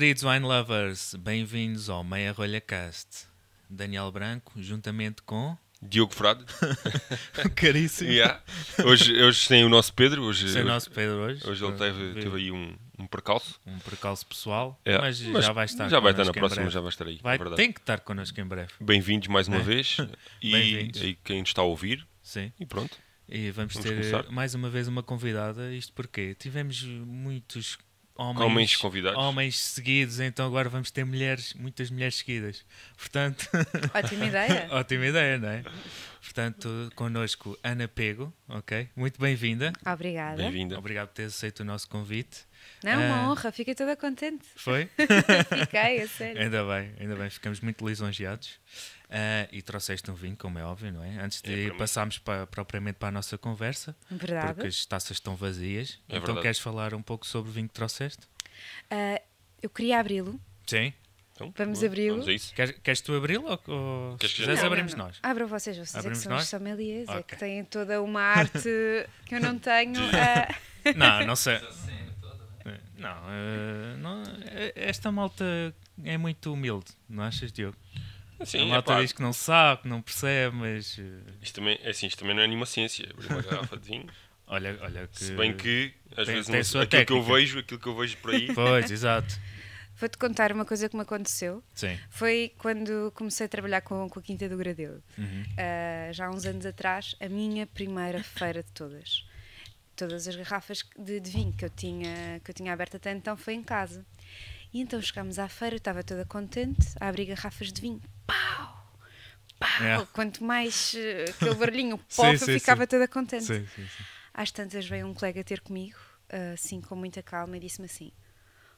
Queridos wine lovers, bem-vindos ao Meia Rolha Cast. Daniel Branco, juntamente com. Diogo Frade. Caríssimo. Yeah. Hoje, hoje tem o nosso Pedro. Hoje, o nosso Pedro hoje. hoje ele teve, teve aí um, um percalço. Um percalço pessoal, É, mas, já vai estar Já vai estar na próxima, já vai estar aí. Vai, é verdade. tem que estar connosco em breve. Bem-vindos mais uma É. vez. E quem está a ouvir. Sim. E pronto. E vamos, Vamos ter começar? mais uma vez uma convidada. Isto porque tivemos muitos homens, Homens convidados. homens seguidos, então agora vamos ter mulheres, muitas mulheres seguidas. Portanto, Ótima ideia. ótima ideia, não é? Portanto, connosco Ana Pego, ok? Muito bem-vinda. Obrigada. Bem-vinda. Obrigado por teres aceito o nosso convite. Não, uma Ah. honra, fiquei toda contente. Foi? Fiquei, a sério. ainda bem, ainda bem, ficamos muito lisonjeados. Ah, e trouxeste um vinho, como é óbvio, não é? Antes de É, para mim. passarmos para, propriamente para a nossa conversa, Verdade. porque as taças estão vazias. É então verdade. queres falar um pouco sobre o vinho que trouxeste? Ah, eu queria abri-lo. Sim. Então, Vamos abri-lo? Queres, queres tu abri-lo ou, ou Queres que- Não, abrimos não, não. nós? Abram vocês, vocês é que Abrimos são nós? os sommeliers, é Ok. que têm toda uma arte que eu não tenho. ah, Não, não sei. Não, eh, não, eh, esta malta é muito humilde, não achas, Diogo? Sim, malta epá, diz que não sabe, que não percebe, mas eh, isto, também, é assim, isto também não é nenhuma ciência. Abrir uma garrafa de vinho. olha, olha que. Se bem que, às tem- vezes, tem não aquilo que eu vejo, aquilo que eu vejo por aí. Pois, exato. Vou-te contar uma coisa que me aconteceu. Sim. Foi quando comecei a trabalhar com, com a Quinta do Gradeu. Uhum. Ah, já há uns anos atrás, a minha primeira feira de todas. Todas as garrafas de, de vinho que eu, tinha, que eu tinha aberto até então foi em casa. E então chegámos à feira, eu estava toda contente a abrir garrafas de vinho. Pau! Pau! É. Quanto mais eh, aquele barulhinho, Sim, pop, eu sim, ficava sim. toda contente. Sim, sim, sim. Às tantas veio um colega ter comigo, ah, assim com muita calma, e disse-me assim: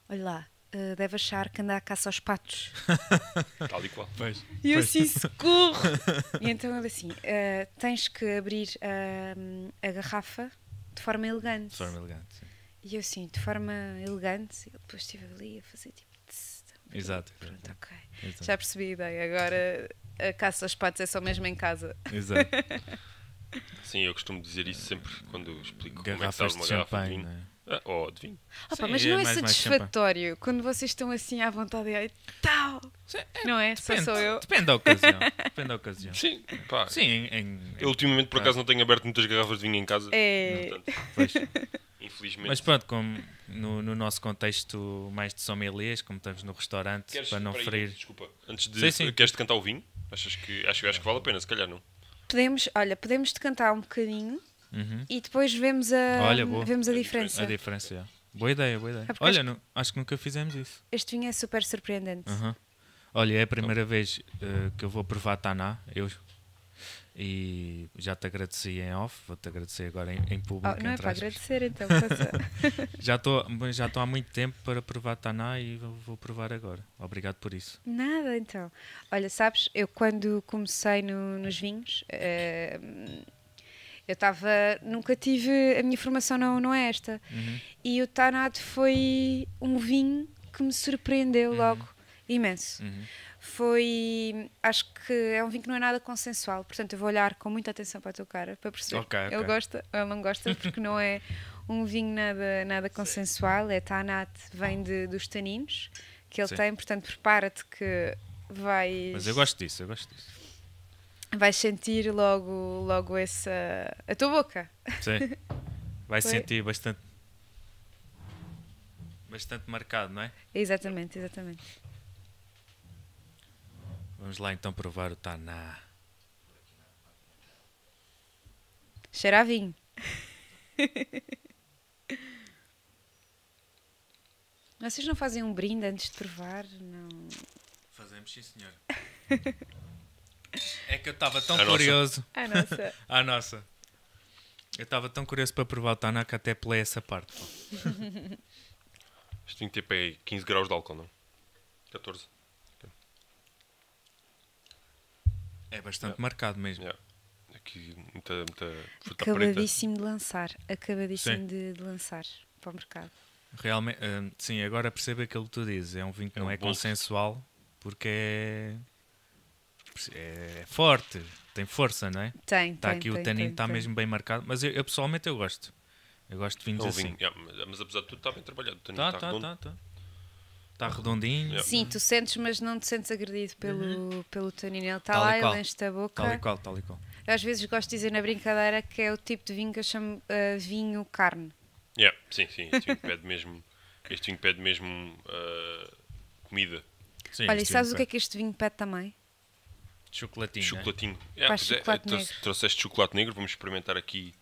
Olha lá, ah, deve achar que anda à caça aos patos. Tal e qual. Pois. E eu pois. assim, socorro! e então ele assim: "Ah, tens que abrir a garrafa de forma elegante. De forma elegante. sim. E eu assim, de forma elegante, e depois estive ali a fazer tipo. Exato. Pronto, ok. Exato. Já percebi a ideia. Agora a caça aos patos é só mesmo em casa. Exato. Sim, eu costumo dizer isso sempre quando explico como é que Garrafas de uma garrafa de vinho. não é? Ah, ou de vinho. Opa, Sim, mas é não é mais- mais satisfatório quando vocês estão assim à vontade e aí tal. Não é? Só Depende, sou eu. Depende da ocasião. Depende da ocasião. Sim, pá. Sim, em, em- Eu ultimamente por acaso não tenho aberto muitas garrafas de vinho em casa. É. Portanto. Infelizmente. Mas pronto, como no, no nosso contexto mais de sommeliers, como estamos no restaurante, Queres- para não peraí, ferir. Desculpa. Antes de. Sim, sim. Queres decantar o vinho? Achas que, acho, acho que vale a pena, se calhar não. Podemos, olha, podemos decantar um bocadinho Uhum. e depois vemos a, Olha, boa. vemos a A diferença. A diferença, é. Boa ideia, boa ideia. Porque Olha, acho- não- acho que nunca fizemos isso. Este vinho é super surpreendente. Uhum. Olha, é a primeira vez eh, que eu vou provar Taná, eu. E já te agradeci em off, vou-te agradecer agora em, em público. Oh, não é para agradecer, então. Já estou já estou há muito tempo para provar Taná e vou, vou provar agora. Obrigado por isso. Nada, então. Olha, sabes, eu quando comecei no- nos vinhos, eh, eu estava. Nunca tive. A minha formação não, não é esta. Uhum. E o Tanat foi um vinho que me surpreendeu logo imenso. Uhum. Foi. Acho que é um vinho que não é nada consensual, portanto eu vou olhar com muita atenção para a tua cara para perceber. Ok, ok. Ele gosta ou ele não gosta, porque não é um vinho nada, nada consensual. É Tanat, vem de, dos taninos que ele Sim. tem, portanto prepara-te que vais. Mas eu gosto disso, eu gosto disso. Vais sentir logo, logo essa. a tua boca. Sim. Vai sentir bastante. Bastante marcado, não é? Exatamente, exatamente. Vamos lá então provar o Taná. Cheira a vinho. Vocês não fazem um brinde antes de provar? Não. Fazemos sim, senhor. É que eu estava tão A nossa. curioso. Ah, nossa. Ah, nossa. Eu estava tão curioso para provar o Taná que até pulei essa parte. Isto tem que ter para aí 15 graus de álcool, não? 14. É bastante marcado mesmo. Yeah. Aqui muita, muita fruta preta. Acabadíssimo de lançar. Acabadíssimo Sim. de, de lançar para o mercado. Realmente, hum, sim, agora percebo aquilo que tu dizes. É um vinho que É não um é bom- consensual porque é, é forte, tem força, não é? Tem, Está tem, aqui tem, o tanino, está mesmo bem marcado. Mas eu, eu, pessoalmente eu gosto. Eu gosto de vinhos É assim. vinho, yeah, mas, mas apesar de tudo está bem trabalhado. O tanino Tá, está tá, redondo. tá, tá. Está redondinho. Sim, tu sentes, mas não te sentes agredido pelo, pelo tanino. Ele está Tal lá, ele enche-te a boca. Tal e qual, tal e qual. Eu às vezes gosto de dizer na brincadeira que é o tipo de vinho que eu chamo ah, vinho carne. Yeah, sim, sim. Este vinho pede mesmo, este vinho pede mesmo ah, comida. Sim, Olha, e sabes o que é que este vinho pede também? Chocolatinho. né? Chocolatinho. Yeah, é, chocolate é, trouxe- trouxeste chocolate negro, vamos experimentar aqui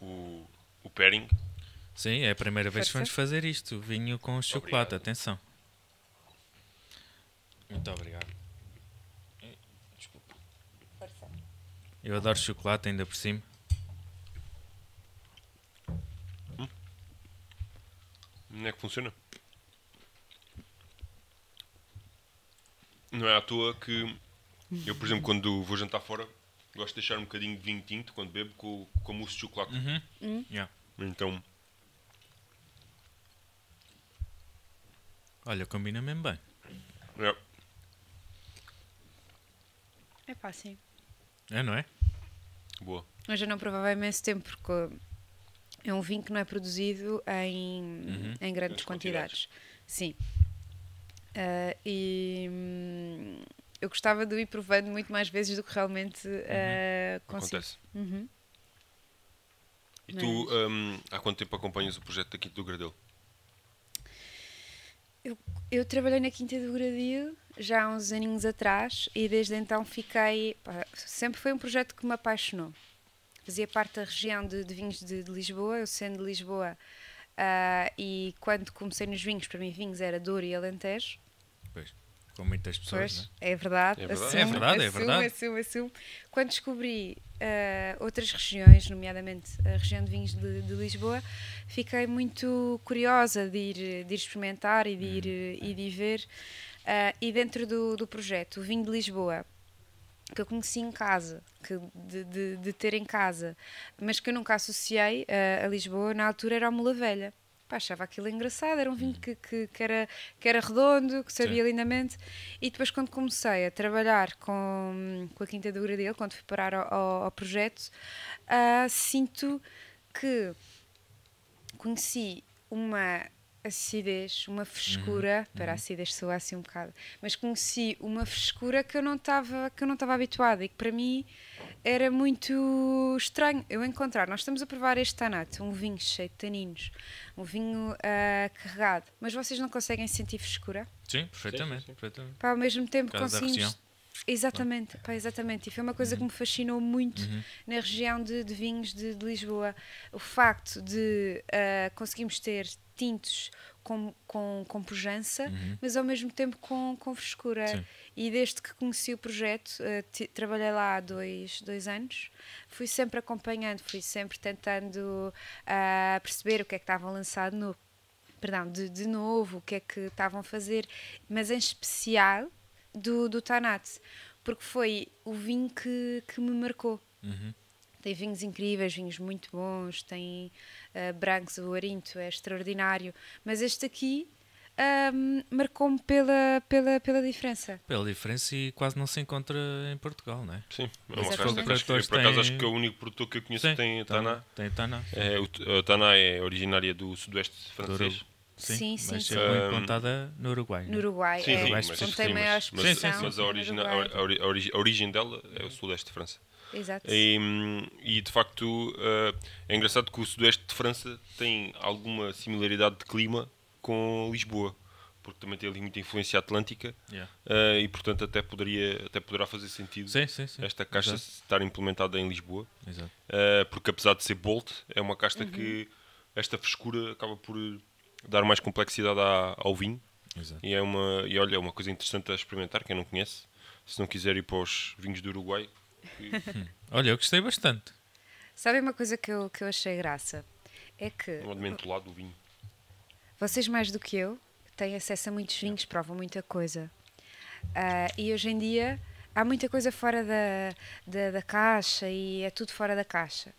o, o pairing. Sim, é a primeira vez que vamos fazer isto. Vinho com chocolate, Obrigado. atenção. Muito obrigado. Desculpa. Eu adoro chocolate ainda por cima. Não é que funciona? Não é à toa que eu, por exemplo, quando vou jantar fora, gosto de deixar um bocadinho de vinho tinto quando bebo com, com mousse de chocolate. Uhum. Yeah. Então, Olha, combina mesmo bem. é, É pá, sim. É, não é? boa. Mas eu não provava há imenso tempo porque é um vinho que não é produzido em, Uhum. em grandes Grandes quantidades. Sim. Ah, e hum, eu gostava de o ir provando muito mais vezes do que realmente ah, consigo. Acontece. Uhum. E tu, hum, há quanto tempo acompanhas o projeto da Quinta do Gradelo? Eu trabalhei na Quinta do Gradio já há uns aninhos atrás e desde então fiquei. pá, sempre foi um projeto que me apaixonou. Fazia parte da região de, de vinhos de, de Lisboa, eu sendo de Lisboa, ah, e quando comecei nos vinhos, para mim, vinhos era Douro e Alentejo. Pois. Com muitas pessoas, Pois, né? é verdade. É verdade. assumo, É verdade, é assumo, verdade. Assumo, assumo. Quando descobri ah, outras regiões, nomeadamente a região de vinhos de, de Lisboa, fiquei muito curiosa de ir, de ir experimentar e de ir, Hum. e de ir ver. Ah, e dentro do, do projeto, o vinho de Lisboa, que eu conheci em casa, que de, de, de ter em casa, mas que eu nunca associei ah, a Lisboa, na altura era o Mula Velha. Pá, achava aquilo engraçado, era um vinho que, que, que era, que era redondo, que sabia Sim. lindamente. E depois, quando comecei a trabalhar com, com a Quinta do Gradil, quando fui parar ao, ao, ao projeto, ah, sinto que conheci uma acidez, uma frescura, para a acidez soa assim um bocado, mas conheci uma frescura que eu não estava que eu não estava habituada e que para mim era muito estranho eu encontrar. Nós estamos a provar este Tanato, um vinho cheio de taninos, um vinho ah, carregado, mas vocês não conseguem sentir frescura? Sim, perfeitamente. sim, sim. perfeitamente. Pá, ao mesmo tempo conseguimos. Exatamente, pá, exatamente. E foi uma coisa que me fascinou muito na região de, de vinhos de, de Lisboa. O facto de ah, conseguirmos ter tintos com, com, com pujança, mas ao mesmo tempo com, com frescura. Sim. E desde que conheci o projeto, ti- trabalhei lá há dois, dois anos, fui sempre acompanhando, fui sempre tentando ah, perceber o que é que estava lançado no, perdão, de, de novo, o que é que estavam a fazer, mas em especial do, do Tanat, porque foi o vinho que, que me marcou. Uhum. Tem vinhos incríveis, vinhos muito bons, tem ah, brancos, o Arinto é extraordinário, mas este aqui ahm, marcou-me pela, pela, pela diferença. Pela diferença e quase não se encontra em Portugal, não é? Sim, é uma que acho que, por acaso acho que é o único produtor que eu conheço que tem Taná. Tem Taná. É, o, a Taná é originária do sudoeste francês. Sim, sim, mas sim. é muito Um, implantada no Uruguai. No né? Uruguai, Sim, é, sim, mas- mas, onde sim, tem maior mas, mas, expressão. mas a, origina- Uruguai. a, ori- a origi- a origem dela é o sudeste de França. Exato. E, hum, e, de facto eh, é engraçado que o sudoeste de França tem alguma similaridade de clima com Lisboa, porque também tem ali muita influência atlântica Yeah. eh, e portanto até poderia até poderá fazer sentido Sim, sim, sim. esta caixa Exato. estar implementada em Lisboa, Exato. eh, porque apesar de ser Bolt, é uma casta Uhum. que esta frescura acaba por dar mais complexidade à- ao vinho Exato. e é uma e olha é uma coisa interessante a experimentar quem não conhece, se não quiser ir para os vinhos do Uruguai, que- Olha, eu gostei bastante. Sabem uma coisa que eu, que eu achei graça? É que é mentolado do vinho. Vocês, mais do que eu, têm acesso a muitos vinhos, provam muita coisa. Ah, e hoje em dia há muita coisa fora da, da, da caixa e é tudo fora da caixa.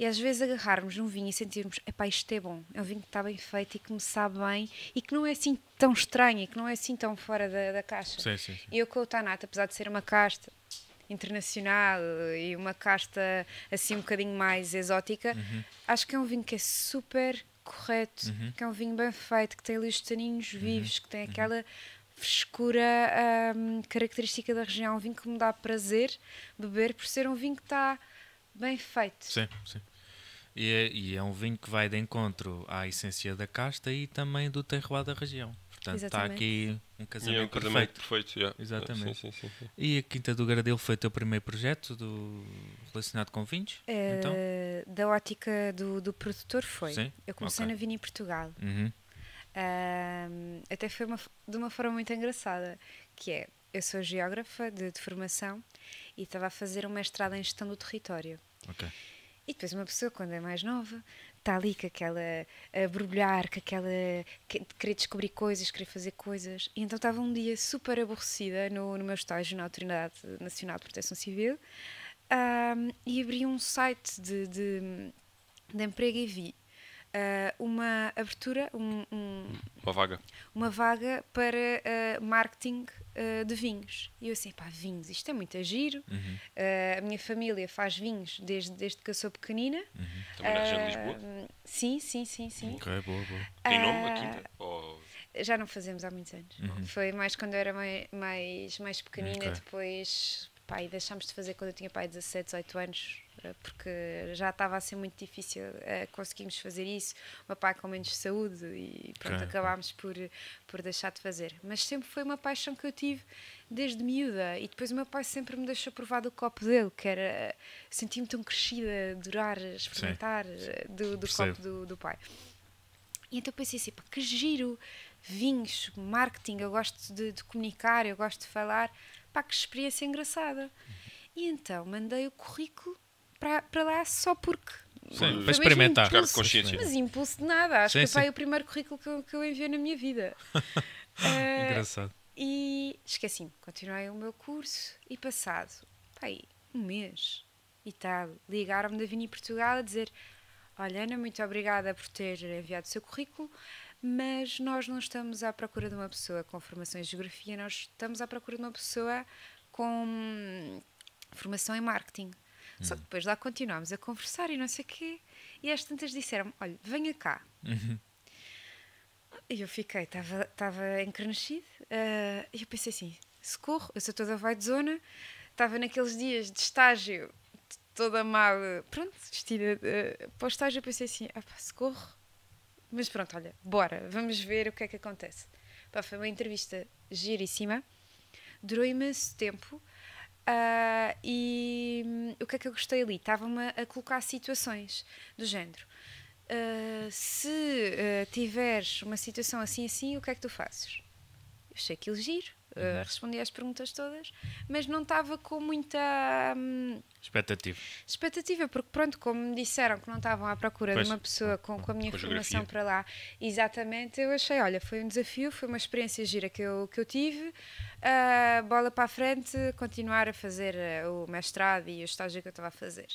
E às vezes agarrarmos num vinho e sentirmos, epá, isto é bom, é um vinho que está bem feito e que me sabe bem e que não é assim tão estranho e que não é assim tão fora da, da caixa. Sim, sim, sim. E eu com o Tanat, apesar de ser uma casta internacional e uma casta assim um bocadinho mais exótica, Uhum. acho que é um vinho que é super correto, Uhum. que é um vinho bem feito, que tem ali os taninhos vivos, que Uhum. tem aquela frescura hum, característica da região. Um vinho que me dá prazer beber por ser um vinho que está bem feito. Sim, sim. E é, e é um vinho que vai de encontro à essência da casta e também do terroir da região. Portanto, está aqui um E é casamento, um casamento perfeito. perfeito. yeah. Exatamente. Sim, sim, sim, sim. E a Quinta do Gradil foi o teu primeiro projeto do, relacionado com vinhos? Então? Eh, Da ótica do, do produtor foi. Sim? Eu comecei Ok. na Vini Portugal. Uhum. Ahm, até foi uma de uma forma muito engraçada, que é, eu sou geógrafa de, de formação e estava a fazer um mestrado em gestão do território. Ok. E depois uma pessoa, quando é mais nova, está ali com aquela a com aquela que- querer descobrir coisas, querer fazer coisas. E então estava um dia super aborrecida no, no meu estágio na Autoridade Nacional de Proteção Civil ahm, e abri um site de, de, de emprego e vi ah, uma abertura, um- um, Uma vaga. uma vaga para ah, marketing ah, de vinhos. E eu assim, pá, vinhos, isto é muito giro. Uhum. Ah, a minha família faz vinhos desde, desde que eu sou pequenina. Também na região de Ah, Lisboa. Sim, sim, sim, sim. Ok, boa, boa. Tem nome ah, a quinta? Ou... Já não fazemos há muitos anos. Uhum. Foi mais quando eu era mai- mais, mais pequenina, Ok. depois pai, deixámos de fazer quando eu tinha pai 17, 18 anos, eh, porque já estava a ser muito difícil eh, conseguirmos fazer isso. O meu pai com menos saúde e pronto, acabámos por, por deixar de fazer. Mas sempre foi uma paixão que eu tive desde miúda e depois o meu pai sempre me deixou provar do copo dele, que era senti-me tão crescida, adorar experimentar eh, do, do copo do, do pai. E então pensei assim, pá, que giro, vinhos, marketing, eu gosto de, de comunicar, eu gosto de falar, pá, que experiência engraçada. E então mandei o currículo para, para lá só porque. Sim, para experimentar. Impulso, consciência. Mas impulso de nada, acho Sim, que foi o primeiro currículo que eu, que eu enviei na minha vida. Eh, Engraçado. e esqueci-me, continuei o meu curso e passado, pá, aí, um mês e tal, ligaram-me da Vini Portugal a dizer olha Ana, muito obrigada por ter enviado o seu currículo, mas nós não estamos à procura de uma pessoa com formação em Geografia, nós estamos à procura de uma pessoa com hum, formação em Marketing. Só que depois lá continuámos a conversar e não sei o quê, e as tantas disseram olha, venha cá. Uhum. E eu fiquei, estava encrenecido, eh, e eu pensei assim: socorro, eu sou toda vai de zona, estava naqueles dias de estágio, toda mal, pronto, vestida eh, para o estágio, eu pensei assim: ah, pá, socorro. Mas pronto, olha, bora, vamos ver o que é que acontece. Pá, foi uma entrevista giríssima, durou imenso tempo. ah, e hum, o que é que eu gostei ali? Estava-me a colocar situações do género. Uh, se uh, tiveres uma situação assim assim, o que é que tu fazes? Eu achei aquilo giro, uh, respondi às perguntas todas, mas não estava com muita hum, Expectativa. expectativa, porque pronto, como me disseram que não estavam à procura Pois. de uma pessoa com, com a minha Com formação para lá, exatamente, eu achei, olha, foi um desafio, foi uma experiência gira que eu, que eu tive, uh, bola para a frente, continuar a fazer uh, o mestrado e o estágio que eu estava a fazer.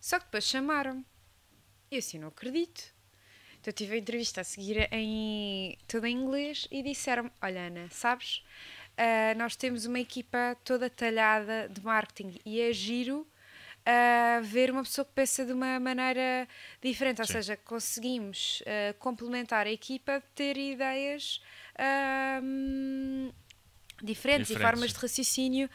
Só que depois chamaram-me. E eu assim, não acredito. Então eu tive a entrevista a seguir em, toda em inglês e disseram olha Ana, sabes, ah, nós temos uma equipa toda talhada de marketing e é giro ah, ver uma pessoa que pensa de uma maneira diferente, ou Sim. seja, conseguimos ah, complementar a equipa ter ideias ah, hum, diferentes, e Diferentes, formas de raciocínio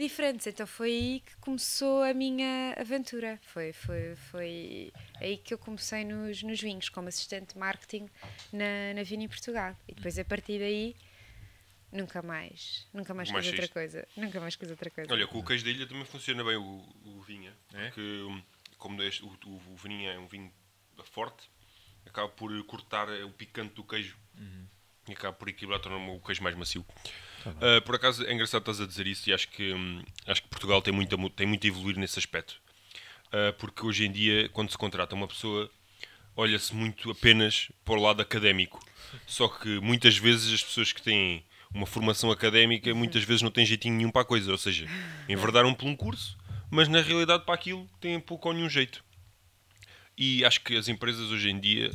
diferentes. Então foi aí que começou a minha aventura. Foi, foi, foi aí que eu comecei nos, nos vinhos, como assistente de marketing na, na Vini Portugal. E depois a partir daí nunca mais, nunca mais fiz outra coisa. Nunca mais fiz outra coisa. Olha, com o queijo da ilha também funciona bem o, o vinho. É? Porque hum, como este, o, o, o vinho é um vinho forte, acaba por cortar o picante do queijo. E acaba por equilibrar, tornar o queijo mais macio. Ah, por acaso é engraçado estás a dizer isso e acho que, hum, acho que Portugal tem muito, tem muito a evoluir nesse aspecto. Ah, porque hoje em dia, quando se contrata uma pessoa, olha-se muito apenas para o lado académico. Só que muitas vezes as pessoas que têm uma formação académica muitas vezes não têm jeitinho nenhum para a coisa. Ou seja, enverdaram por um curso, mas na realidade para aquilo têm pouco ou nenhum jeito. E acho que as empresas hoje em dia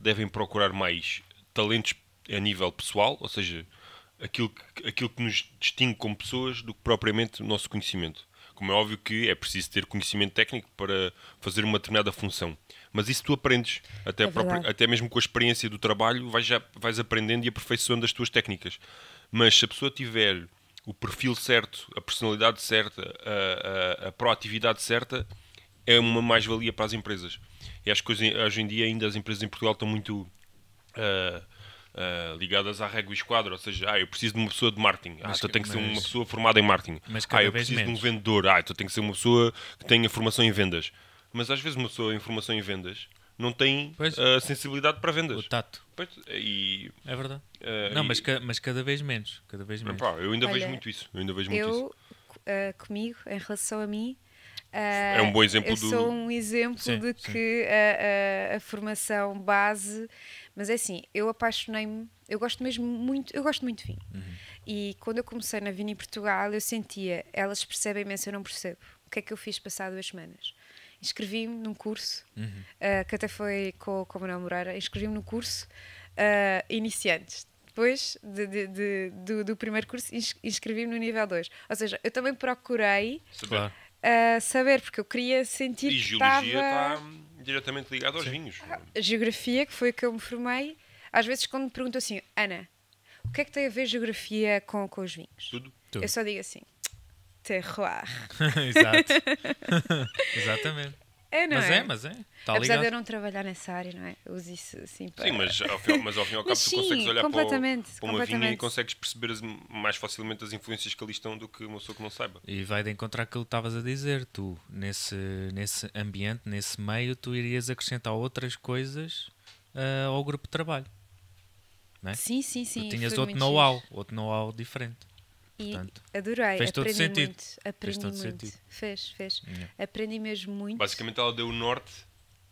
devem procurar mais talentos a nível pessoal, ou seja, aquilo que, aquilo que nos distingue como pessoas, do que propriamente o nosso conhecimento. Como é óbvio que é preciso ter conhecimento técnico para fazer uma determinada função. Mas isso tu aprendes, até, É própria- até mesmo com a experiência do trabalho, vais, já, vais aprendendo e aperfeiçoando as tuas técnicas. Mas se a pessoa tiver o perfil certo, a personalidade certa, a, a- a proatividade certa, é uma mais-valia para as empresas. E acho que hoje, hoje em dia ainda as empresas em Portugal estão muito ah, ah, ligadas à régua e esquadra, ou seja, ah, eu preciso de uma pessoa de marketing, ah, Mas então que- tem que ser uma mas- pessoa formada em marketing, Mas ah, eu preciso menos. de um vendedor, ah, então tem que ser uma pessoa que tenha formação em vendas. Mas às vezes uma pessoa em formação em vendas não tem Pois. ah, sensibilidade para O vendas. tato. Pois, e, É verdade. ah, Não, e- mas, ca- mas cada vez menos. Cada vez menos. Pá, eu ainda Olha, vejo muito isso. Eu ainda vejo muito isso. Eu, eh, comigo, em relação a mim, É um bom exemplo eu do- sou um exemplo Sim, de sim. que a, a- a formação base. Mas é assim, eu apaixonei-me, eu gosto mesmo muito, eu gosto muito de vinho. Uhum. E quando eu comecei na Vini Portugal, eu sentia, elas percebem imenso, eu não percebo. O que é que eu fiz passado duas semanas? Inscrevi-me num curso, Uhum. ah, que até foi com, com o Manuel Moreira, inscrevi-me no curso ah, iniciantes. Depois de- de- de- do, do primeiro curso, ins- inscrevi-me no nível 2. Ou seja, eu também procurei. Claro. Saber, porque eu queria sentir E que geologia estava... está diretamente ligada aos vinhos. A geografia, que foi o que eu me formei, às vezes quando me perguntam assim, Ana, o que é que tem a ver geografia com, com os vinhos? Tudo. Tudo. Eu só digo assim, terroir. Exato. Exatamente. É, não mas é? é, mas é. Está Apesar de ligado. eu não trabalhar nessa área, não é? Eu uso isso assim para... Sim, mas ao fim, mas ao fim e ao cabo Mas tu sim, consegues olhar para, o, completamente, para uma vinha e completamente. consegues perceber as- mais facilmente as influências que ali estão do que uma pessoa que não saiba. E vai de encontrar aquilo que estavas a dizer. Tu, nesse, nesse ambiente, nesse meio, tu irias acrescentar outras coisas ah, ao grupo de trabalho. É? Sim, sim, sim. tu tinhas outro know-how, outro know-how diferente. E portanto, adorei, fez todo aprendi sentido. muito. Fez Aprendi todo muito. sentido. Fez, fez. Yeah. Aprendi mesmo muito. Basicamente ela deu o norte.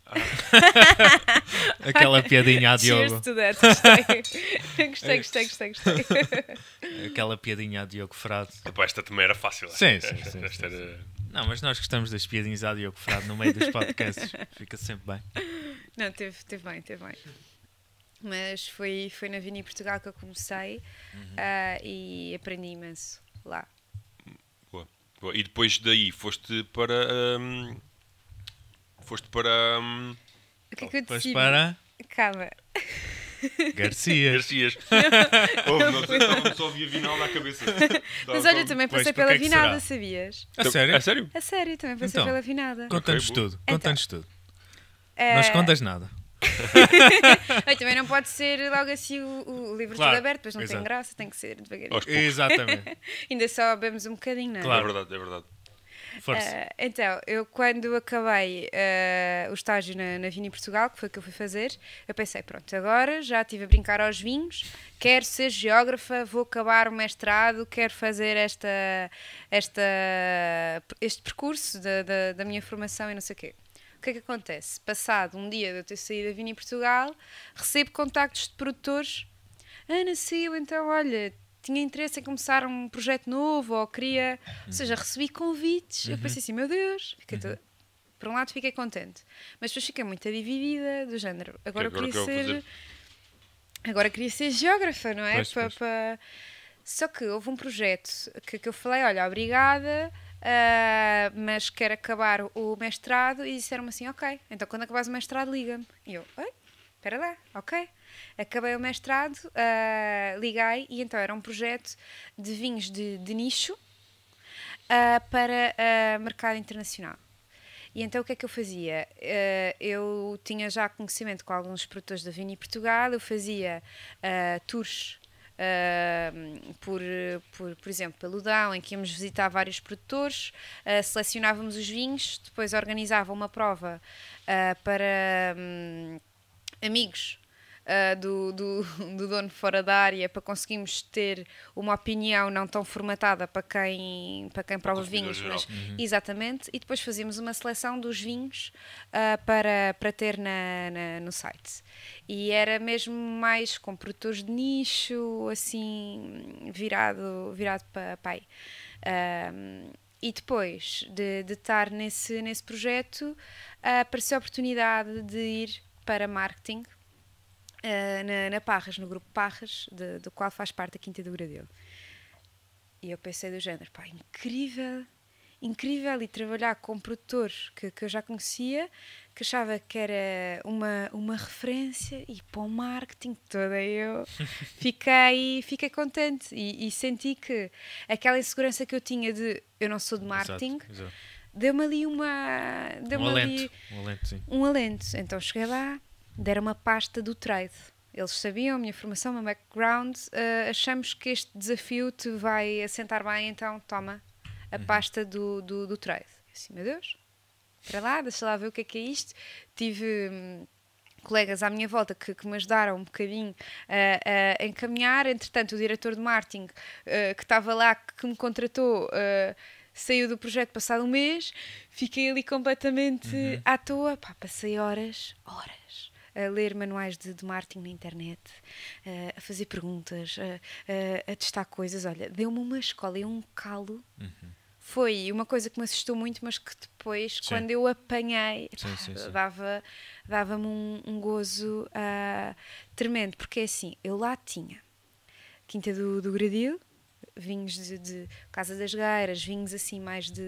Aquela piadinha Cheers Diogo. to that. Gostei. gostei, gostei, gostei, gostei. Aquela piadinha a Diogo Frado. Epá, esta também era fácil. Sim, sim, sim, esta sim, era- Não, mas nós gostamos das piadinhas a Diogo Frado no meio dos podcasts. Fica sempre bem. Não, teve, teve bem, teve bem. Mas foi, foi na Vini Portugal que eu comecei Uhum. ah, e aprendi imenso lá. Boa. Boa. E depois daí foste para. hum, foste para. hum, O que é que eu Depois decidi? para Calma. Garcia. Garcias. Ouve, não sei, estava só via vinal na cabeça. Mas olha, também passei pela é vinada, será? sabias? A sério? A sério? A sério, também passei Então, pela vinada. Conta-nos tudo. Conta-nos tudo. Ah, Não escondas nada. ai, também não pode ser logo assim o, o livro Claro, todo aberto, depois não exato. tem graça, tem que ser devagarinho. Exatamente. Ainda só bebemos um bocadinho, não é? Claro. É verdade, é verdade. Força. Ah, então, eu quando acabei ah, o estágio na, na Vini Portugal, que foi o que eu fui fazer, eu pensei, pronto, agora já estive a brincar aos vinhos, quero ser geógrafa, vou acabar o mestrado, quero fazer esta, esta, este percurso da, da, da minha formação e não sei o quê. O que é que acontece? Passado um dia de eu ter saído da Vini Portugal, recebo contactos de produtores Ana saiu, então olha, tinha interesse em começar um projeto novo ou queria. Ou seja, recebi convites. Eu pensei assim, meu Deus, fiquei toda- por um lado fiquei contente, mas depois fiquei muito dividida do género. Agora, agora eu que queria vou ser. fazer? Agora queria ser geógrafa, não é? Pois, pois. Só que houve um projeto que, que eu falei, olha, obrigada, ah, mas quero acabar o- mestrado e disseram-me assim, ok, então quando acabares o mestrado liga-me. E eu, oi, espera lá, ok. Acabei o mestrado, ah, liguei e então era um projeto de vinhos de, de nicho ah, para mercado internacional. E então o que é que eu fazia? Eu tinha já conhecimento com alguns produtores da Vini Portugal, eu fazia tours. Ah, por, por, por exemplo, pelo Dão, em que íamos visitar vários produtores, ah, selecionávamos os vinhos, depois organizava uma prova ah, para hum, amigos ah, do, do, do dono fora da área para conseguirmos ter uma opinião não tão formatada para quem, para quem prova vinhos, mas geral. exatamente, e depois fazíamos uma seleção dos vinhos ah, para, para ter na, na- no site. E era mesmo mais com produtores de nicho, assim, virado, virado para pai. e depois de, de estar nesse, nesse projeto, ah, apareceu a oportunidade de ir para marketing ah, na, na Parras, no grupo Parras, de- do qual faz parte a Quinta do Gradil. E eu pensei do género, pá, incrível, incrível e trabalhar com produtores que, que eu já conhecia, que achava que era uma, uma referência e para o marketing toda eu fiquei, fiquei contente e, e senti que aquela insegurança que eu tinha de eu não sou de marketing Exato, exato. deu-me ali uma deu-me Um ali alento. Um alento, sim. um alento. Então cheguei lá, deram uma pasta do trade. Eles sabiam a minha formação, o meu background. eh, achamos que este desafio te vai assentar bem, então toma a pasta do, do, do trade. Eu assim, meu Deus, para lá, deixa lá ver o que é que é isto. Tive hum, colegas à minha volta que, que me ajudaram um bocadinho a, a encaminhar. Entretanto, o diretor de marketing eh, que estava lá, que me contratou, eh, saiu do projeto passado um mês. Fiquei ali completamente à toa. Pá, passei horas, horas. A ler manuais de, de marketing na internet, eh, a fazer perguntas, a, a- a testar coisas. Olha, deu-me uma escola e um calo foi uma coisa que me assustou muito, mas que depois, Sim. quando eu apanhei, sim. dava- dava-me um, um gozo ah, tremendo, porque é assim, eu lá tinha Quinta do, do Gradil, vinhos de, de Casa das Gueiras, vinhos assim mais de.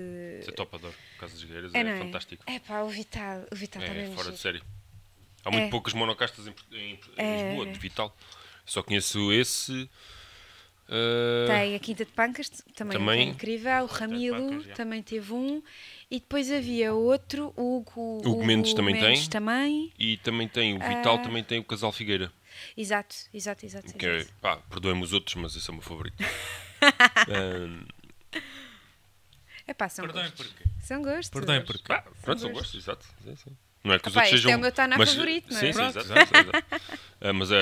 É top, adoro. Casa das Gueiras é, não fantástico. É pá, o Vital, o Vital É, mesmo fora de série. Há muito É. poucas monocastas em, em- em É. Lisboa, de Vital. Só conheço esse. uh, Tem a Quinta de Pancas, também, Também. é incrível. O Ramilo Pancas, também teve um. E depois havia outro, o Hugo, Hugo Mendes também tem. também. E também tem, o Vital Ah. também tem o Casal Figueira. Exato, exato, exato. Que é, exato. pá, perdoem-me os outros, mas esse é o meu favorito. Um, É pá, são Perdoem gostos. porquê. São gostos. Perdoem porquê. pá, pronto, são gostos. gostos, exato. Sim, sim. Não é que os Epá, outros este sejam. é o meu Tana mas, favorito, não é? Sim, sim, exato. exato, exato. Ah, mas a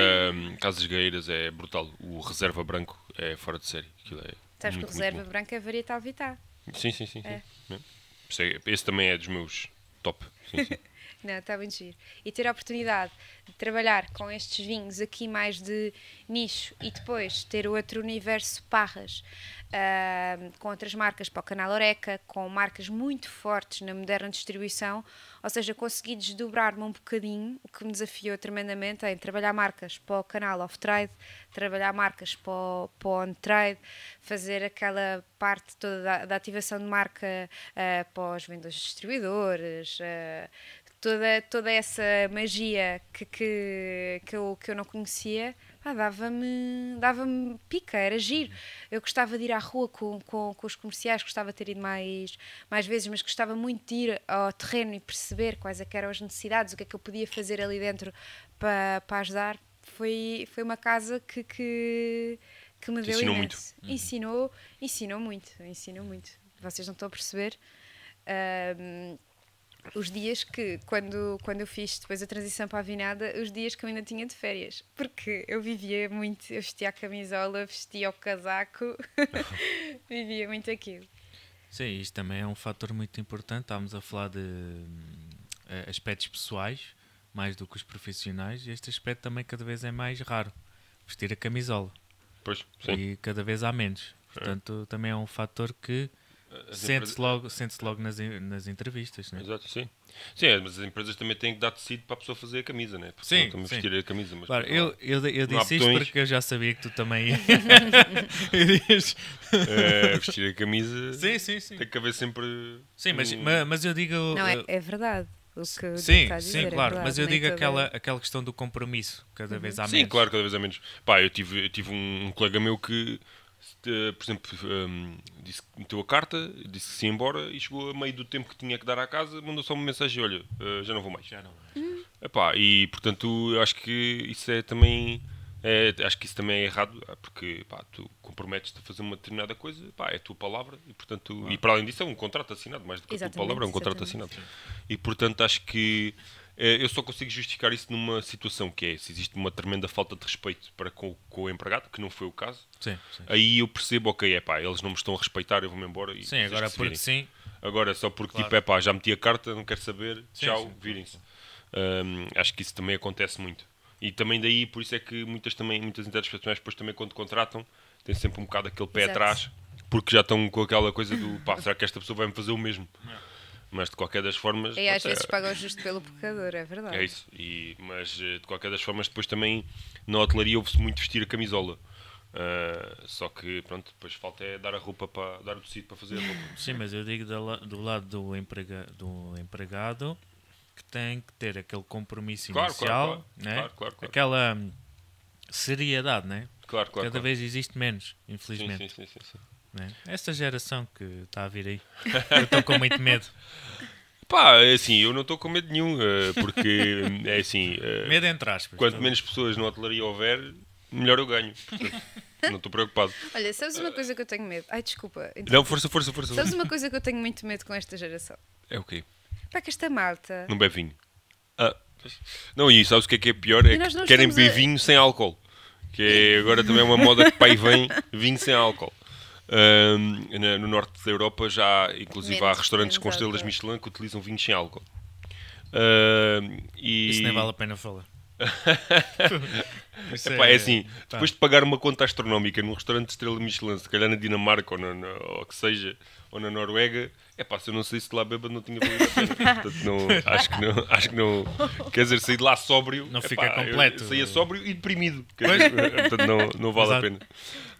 Casas Gueiras é brutal. O Reserva Branco é fora de série. Aquilo é Sabes que o muito, reserva muito branca é varietal vital. Sim, sim, sim. sim. É- esse também é dos meus top. Sim, sim. Não, está muito giro. E ter a oportunidade de trabalhar com estes vinhos aqui mais de nicho e depois ter outro universo parras ah, com outras marcas para o canal Oreca, com marcas muito fortes na moderna distribuição, ou seja, consegui desdobrar-me um bocadinho, o que me desafiou tremendamente em trabalhar marcas para o canal off-trade, trabalhar marcas para o, para o on-trade, fazer aquela parte toda da, da ativação de marca ah, para os vendedores distribuidores, ah, toda, toda essa magia que, que, que, eu, que eu não conhecia, pá, dava-me dava pica, era giro. Eu gostava de ir à rua com, com, com os comerciais, gostava de ter ido mais, mais vezes, mas gostava muito de ir ao terreno e perceber quais é eram as necessidades, o que é que eu podia fazer ali dentro para, para ajudar. Foi, foi uma casa que, que, que me Te deu ensinou imenso. Ensinou, ensinou muito, ensinou muito. Vocês não estão a perceber. Os dias que, quando, quando eu fiz depois a transição para a vinada, os dias que eu ainda tinha de férias, porque eu vivia muito, eu vestia a camisola, vestia o casaco, vivia muito aquilo. Sim, isto também é um fator muito importante. Estávamos a falar de eh, aspectos pessoais, mais do que os profissionais, e este aspecto também cada vez é mais raro. Vestir a camisola. Pois, sim. E cada vez há menos. Portanto, também é um fator que sente-se empresas- logo, sente logo nas, nas entrevistas. Né? Exato, sim. Sim, é, mas as empresas também têm que dar tecido para a pessoa fazer a camisa, né? Porque Sim, também sim. vestir a camisa. Mas Claro, eu, há- eu, eu há disse isto porque eu já sabia que tu também irias. É, vestir a camisa sim, sim, sim. tem que haver sempre. Sim, mas, um- ma- mas eu digo. Não, é, é verdade. Sim, sim, é claro. verdade, mas eu digo aquela, aquela questão do compromisso, cada vez há Sim, menos. claro, cada vez é menos. Pá, eu tive, eu tive um, um colega meu que, por exemplo, hum, disse que meteu a carta, disse que se ia embora e chegou a meio do tempo que tinha que dar à casa, mandou só uma mensagem: Olha, eh, já não vou mais. Já não. Epá, e portanto, eu acho que isso é também. é, acho que isso também é errado, ah, porque pá, tu comprometes-te a fazer uma determinada coisa, pá, é a tua palavra, e portanto, e para além disso é um contrato assinado, mais do que a tua palavra, é um contrato exatamente. assinado. E portanto, acho que eu só consigo justificar isso numa situação que é se existe uma tremenda falta de respeito para com, com o empregado, que não foi o caso, Sim, sim. aí eu percebo, ok, é pá, eles não me estão a respeitar, eu vou-me embora e Sim, agora porque virem. sim. Agora só porque Claro. tipo, é pá, já meti a carta, não quero saber, Sim, tchau, virem-se. Hum, acho que isso também acontece muito. E também daí, por isso é que muitas, também, muitas entidades profissionais depois também quando contratam, têm sempre um bocado aquele pé Exato. atrás, porque já estão com aquela coisa do pá, será que esta pessoa vai-me fazer o mesmo? Mas de qualquer das formas. E às pronto, vezes é- paga o justo pelo pecador, é verdade. é isso. E, mas eh, de qualquer das formas, depois também na hotelaria houve-se muito vestir a camisola. Uh, só que, pronto, depois falta é dar a roupa para dar o tecido para fazer a roupa. Sim, mas eu digo do, do lado do, emprega, do empregado que tem que ter aquele compromisso Claro, inicial, claro, claro. né? Claro, claro, claro. aquela hum, seriedade, né? Claro, claro. Cada claro. vez existe menos, Sim, infelizmente. sim, sim, sim, sim. né? Esta geração que está a vir aí, eu estou com muito medo. Pá, é assim, eu não estou com medo nenhum, uh, porque é assim, uh, Medo entre aspas. quanto Tô- menos pessoas na hotelaria houver, melhor eu ganho. Portanto, não estou preocupado. Olha, sabes uma coisa que eu tenho medo? Ai, desculpa. Então, Não, força, força, força. Sabes uma coisa que eu tenho muito medo com esta geração? É o quê? Pá, que esta malta. Não bebe vinho. Ah, não, e sabes o que é que é pior? É que querem beber a- vinho sem álcool. Que é agora também é uma moda que pai vem vinho sem álcool. Na- no norte da Europa já, inclusive, há Menos- restaurantes menos com estrelas. Michelin que utilizam vinhos sem álcool. Ahm, e... Isso nem vale a pena falar. Isso Epá, é assim, tá. depois de pagar uma conta astronómica num restaurante de estrela Michelin, se calhar na Dinamarca ou, na, na- ou que seja, ou na Noruega, é pá, se eu não saísse de lá bêbado não tinha valido a. Portanto, não, acho que não, acho que não, quer dizer, sair de lá sóbrio, Não epá, fica eu completo. saía sóbrio e deprimido, dizer, portanto não, não vale a Exato. pena.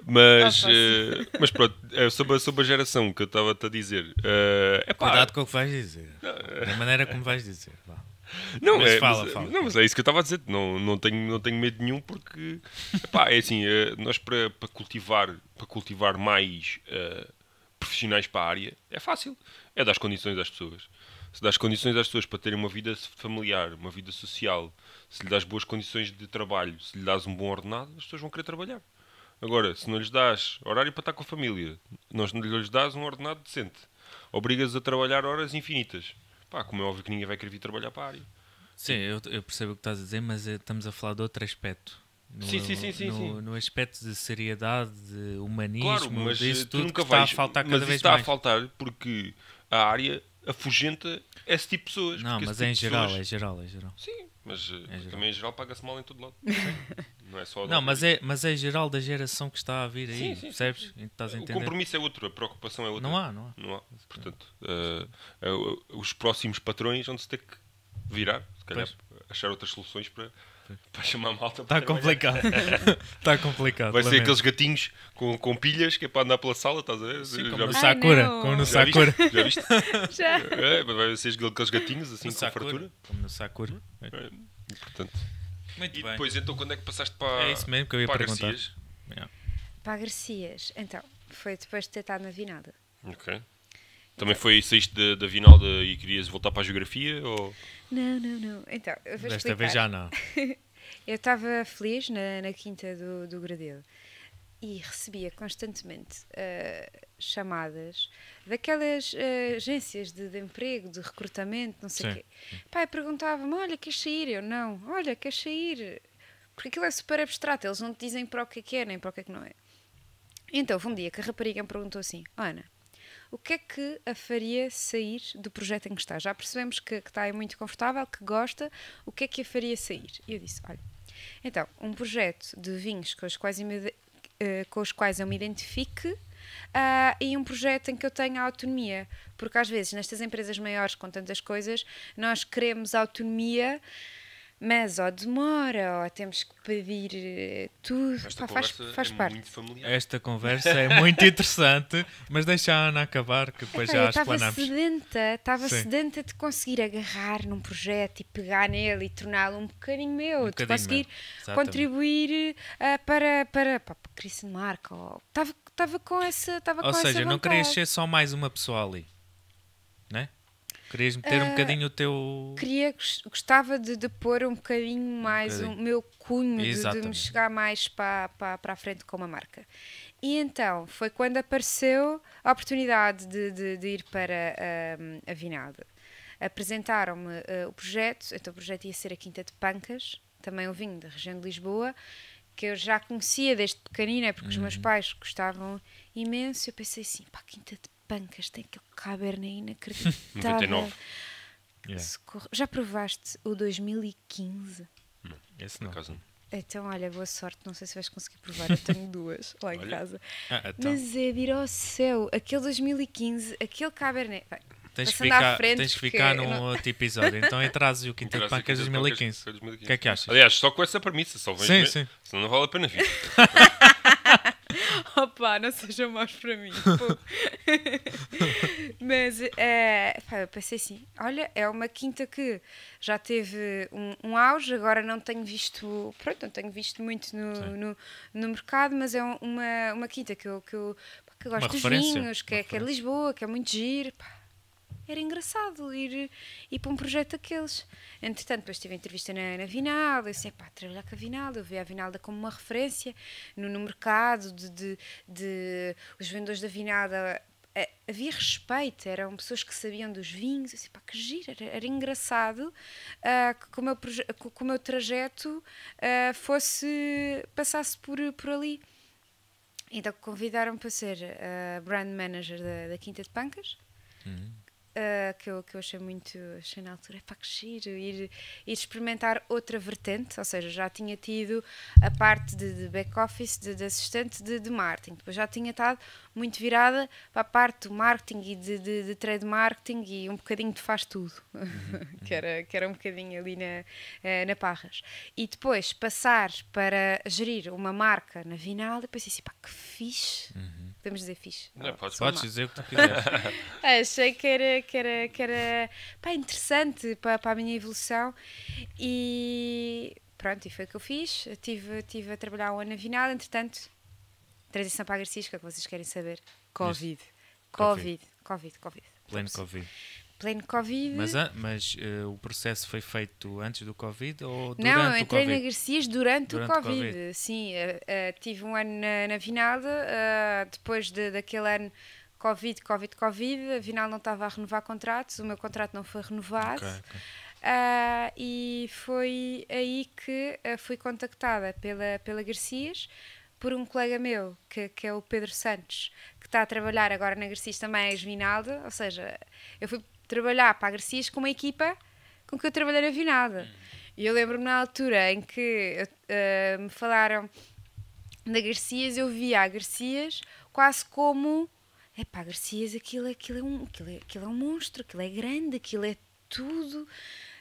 Mas, eh, mas pronto, eh, sobre, a- sobre a geração que eu estava-te a dizer, é epá, Cuidado com o que vais dizer. Da maneira como vais dizer. vá. Não, Mas é, fala, mas, fala. não, mas é isso que eu estava a dizer. Não, não, tenho, não tenho medo nenhum porque epá, é assim, eh, nós para, para cultivar, para cultivar mais eh, profissionais para a área é fácil. É dar as condições às pessoas. Se das condições às pessoas para terem uma vida familiar, uma vida social, se lhe das boas condições de trabalho, se lhe das um bom ordenado, as pessoas vão querer trabalhar. Agora, se não lhes dás horário para estar com a família, não lhes dás um ordenado decente, obrigas a trabalhar horas infinitas. Pá, como é óbvio que ninguém vai querer vir trabalhar para a área. Sim, eu, eu percebo o que estás a dizer, mas eh, estamos a falar de outro aspecto. No, Sim, sim, sim, sim, no, sim. no aspecto de seriedade, de humanismo, Claro, mas disso eh, tu tudo nunca está vais. a faltar mas cada isso vez está mais. a faltar porque a área afugenta esse tipo de pessoas. Não, mas esse é em tipo geral, pessoas- é geral, é geral. Sim, mas eh, É geral. também em geral paga-se mal em todo lado. não é só. Não, mas é, mas é geral da geração que está a vir aí, Sim, sim, sim, percebes? Estás a O compromisso é outro, a preocupação é outra. Não há, não há. Não há. Portanto, eh, os próximos patrões vão se ter que virar, se calhar achar outras soluções para, para chamar a malta. para Está complicado. Está complicado. Vai ser lamento. aqueles gatinhos com, com pilhas que é para andar pela sala, estás a ver? Sim, como Já no viste? Ai, Sakura. Como no Já viste? Sakura. Já viste? Já. É, mas vai ser aqueles gatinhos assim No com Sakura. fartura. Como no Sakura. É, e, portanto, Muito e bem. depois, então, quando é que passaste para. É isso mesmo que eu ia para perguntar. Garcias? Pá, Garcias. Então, foi depois de ter estado na vinada. Ok. Também foi, saíste da, da Vinalda e querias voltar para a geografia? Ou... Não, não, não. Então, eu vou Desta explicar. vez já não. Eu estava feliz na, na quinta do, do Gradelo e recebia constantemente ah, chamadas daquelas ah, agências de, de emprego, de recrutamento, não sei o quê. Pai, perguntava-me, olha, queres sair? Eu, não. Olha, queres sair? Porque aquilo é super abstrato, eles não te dizem para o que é que é, nem para o que é que não é. Então, houve um dia que a rapariga me perguntou assim, Ana, o que é que a faria sair do projeto em que está? Já percebemos que, que está aí muito confortável, que gosta, o que é que a faria sair? E eu disse, olha, então, um projeto de vinhos com os quais eu me, eh, com os quais eu me identifique ah, e um projeto em que eu tenha autonomia. Porque às vezes, nestas empresas maiores com tantas coisas, nós queremos autonomia, mas ou demora, ou temos que pedir eh, tudo. Esta Pá, faz faz é parte. muito familiar. Esta conversa é muito interessante, mas deixa a Ana acabar, que depois Epá, já a estava explanamos. sedenta, estava sedenta de conseguir agarrar num projeto e pegar nele e torná-lo um bocadinho meu, de bocadinho conseguir contribuir ah, para, para, para, para Cristo de Marca. ou- Estava, estava com essa estava Ou com seja, essa não querias ser só mais uma pessoa ali? Querias meter um Ah, bocadinho o teu. Queria, gos- gostava de, de pôr um bocadinho mais bocadinho. o meu cunho, de- de, me chegar mais para, para, para a frente com uma marca. E então foi quando apareceu a oportunidade de, de, de ir para ahm, a Vinalda. Apresentaram-me ah, o projeto, então o projeto ia ser a Quinta de Pancas, também um vinho da região de Lisboa, que eu já conhecia desde pequenina, porque os meus Uhum. pais gostavam imenso. Eu pensei assim, pá, Quinta de Pancas tem aquele cabernet inacreditável. 99. Yeah, Socorro. Já provaste o 2015? esse Por não. acaso. Então, olha, boa sorte. Não sei se vais conseguir provar. Eu tenho duas lá em Olha. casa. Ah, então, Mas é de ir ao céu. Aquele 2015, aquele Cabernet. Bem, tens que ficar, frente, tens que ficar num não- outro episódio. Então trazes o Quinta de Interessa Pancas aqui das 2015. Pancas, O que é que achas? Aliás, só com essa premissa, só vens Sim, sim. senão não vale a pena vir. Opa, não sejam maus para mim. Mas é, pá, eu pensei assim: olha, é uma quinta que já teve um, um, auge, agora não tenho visto, pronto, não tenho visto muito no, no, no, mercado, mas é uma, uma quinta que eu, que eu, que eu gosto uma dos vinhos, que é, que é Lisboa, que é muito giro. Pá era engraçado ir, ir para um projeto daqueles. Entretanto, depois tive a entrevista na, na Vinalda, eu disse, pá, trabalhar com a Vinalda, eu vi a Vinalda como uma referência no, no mercado, de, de, de, os vendedores da Vinalda eh, havia respeito, eram pessoas que sabiam dos vinhos, assim, pá, que giro, era, era engraçado uh, que, o meu que o meu trajeto uh, fosse, passasse por, por ali. Então convidaram-me para ser uh, brand manager da, da Quinta de Pancas. Uhum. Uh, que, eu, que eu achei muito, achei na altura, é para que giro, ir, ir experimentar outra vertente, ou seja, já tinha tido a parte de, de back-office, de, de, assistente de, de marketing, depois já tinha estado muito virada para a parte do marketing e de, de, de trade marketing e um bocadinho de faz tudo, uhum, que, era, que era um bocadinho ali na, uh, na Parras. E depois passar para gerir uma marca na Vinal, depois assim, pá, que fixe. Uhum. Podemos dizer fixe. Não, podes, podes dizer o que tu quiseres. Achei que era, que era, que era pá, interessante para, para a minha evolução e pronto, e foi o que eu fiz. Estive, estive a trabalhar um ano na Vinal, entretanto Transição para a o que vocês querem saber? Covid. Covid. Covid. Covid. Pleno Covid. Pleno Covid. Mas, mas uh, o processo foi feito antes do Covid ou durante Não, eu entrei na Garcias durante, durante o COVID. COVID. Sim, uh, uh, tive um ano na, na Vinalda, depois de, daquele ano Covid, Covid, Covid, a Vinal não estava a renovar contratos, o meu contrato não foi renovado. Okay, okay. E foi aí que fui contactada pela, pela Garcias por um colega meu, que, que é o Pedro Santos, que está a trabalhar agora na Garcias também é Vinalda, ou seja, eu fui trabalhar para a Garcias com uma equipa com que eu trabalhei na Vinalda. E eu lembro-me na altura em que uh, me falaram da Garcias, eu via a Garcias quase como é pá, Garcias, aquilo, aquilo, é um, aquilo, é, aquilo é um monstro, aquilo é grande, aquilo é tudo.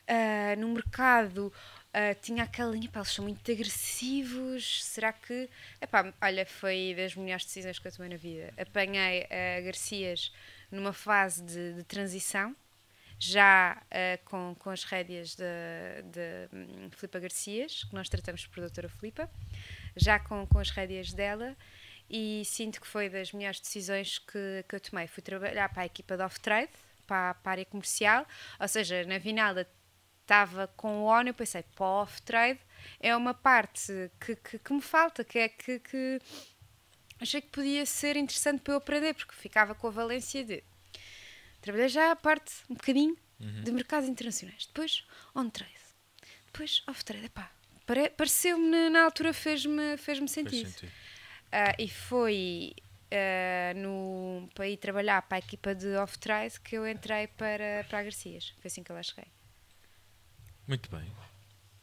Uh, no mercado Uh, tinha aquela linha, pá, eles são muito agressivos. Será que. Epá, olha, foi das melhores decisões que eu tomei na vida. Apanhei a Garcias numa fase de, de transição, já uh, com, com as rédeas de, de um, Filipa Garcias, que nós tratamos por doutora Filipa, já com, com as rédeas dela. E sinto que foi das melhores decisões que, que eu tomei. Fui trabalhar para a equipa de off-trade, para, para a área comercial, ou seja, na Vinalda estava com o ONU, eu pensei, o off-trade é uma parte que, que, que, me falta, que é que, que achei que podia ser interessante para eu aprender, porque ficava com a valência de trabalhar já a parte um bocadinho uhum. de mercados internacionais, depois on-trade, depois off-trade, epá, pareceu-me na altura fez-me fez-me sentido. Fez sentido. Uh, e foi uh, no, para ir trabalhar para a equipa de off-trade que eu entrei para, para a Garcias, foi assim que eu lá cheguei. Muito bem.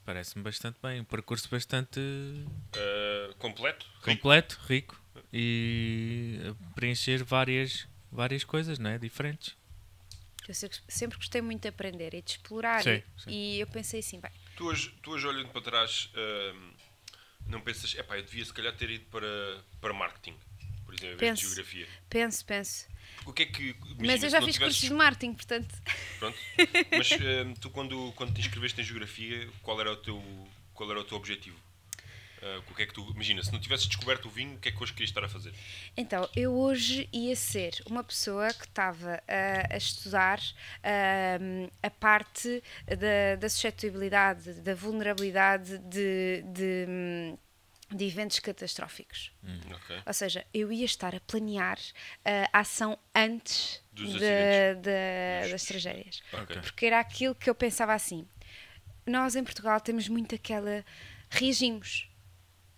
Parece-me bastante bem. Um percurso bastante. Uh, completo? Completo, rico. E preencher várias, várias coisas, não é? Diferentes. Eu sempre gostei muito de aprender e de explorar. Sim, sim. E eu pensei assim, bem. Tu hoje, tu hoje olhando para trás, uh, não pensas, é pá, eu devia se calhar ter ido para, para marketing, por exemplo, em vez de geografia? Penso, penso. O que é que. Imagina, Mas eu já fiz tivesses... cursos de marketing, portanto. Pronto. Mas uh, tu, quando, quando te inscreveste em geografia, qual era o teu, qual era o teu objetivo? Uh, o que é que tu, imagina, se não tivesses descoberto o vinho, o que é que hoje querias estar a fazer? Então, eu hoje ia ser uma pessoa que estava a, a estudar uh, a parte da, da suscetibilidade, da vulnerabilidade de, de de eventos catastróficos. Hum, okay. Ou seja, eu ia estar a planear a ação antes de, de, das tragédias. Okay. Porque era aquilo que eu pensava assim. Nós em Portugal temos muito aquela. reagimos.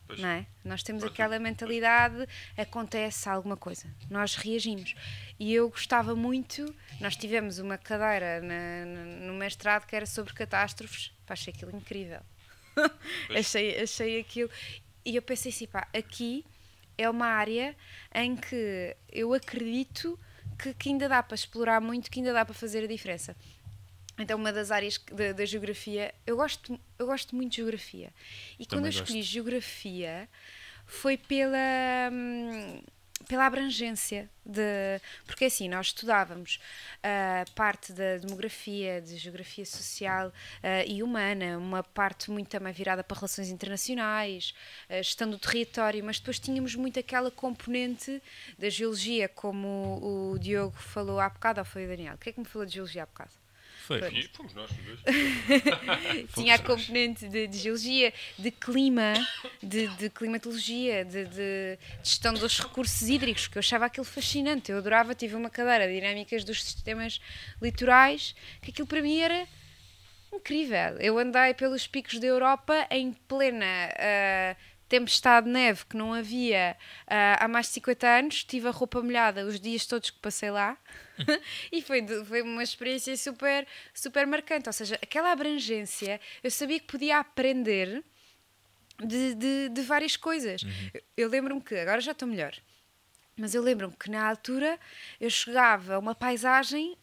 Pois. Não é? Nós temos aquela mentalidade, acontece alguma coisa, nós reagimos. E eu gostava muito, nós tivemos uma cadeira na, no mestrado que era sobre catástrofes, achei aquilo incrível. achei, achei aquilo. E eu pensei assim, pá, aqui é uma área em que eu acredito que, que ainda dá para explorar muito, que ainda dá para fazer a diferença. Então, uma das áreas da, da, geografia, eu gosto, eu gosto muito de geografia. E Também quando eu escolhi gosto. geografia, foi pela. hum, pela abrangência de porque assim nós estudávamos a parte da demografia, de geografia social ah, e humana, uma parte muito também virada para relações internacionais, a gestão do território, mas depois tínhamos muito aquela componente da geologia, como o Diogo falou há bocado, ou foi o Daniel? Quem é que me falou de geologia há bocado? Foi. Fomos nós, dois. tinha a componente de, de geologia, de clima, de, de climatologia, de, de gestão dos recursos hídricos, que eu achava aquilo fascinante. Eu adorava, tive uma cadeira de dinâmicas dos sistemas litorais, que aquilo para mim era incrível. Eu andei pelos picos da Europa em plena ah, tempestade de neve que não havia ah, há mais de 50 anos. Tive a roupa molhada os dias todos que passei lá. e foi, foi uma experiência super, super marcante. Ou seja, aquela abrangência, eu sabia que podia aprender de, de, de várias coisas. Eu, eu lembro-me que, agora já estou melhor, mas eu lembro-me que na altura eu chegava a uma paisagem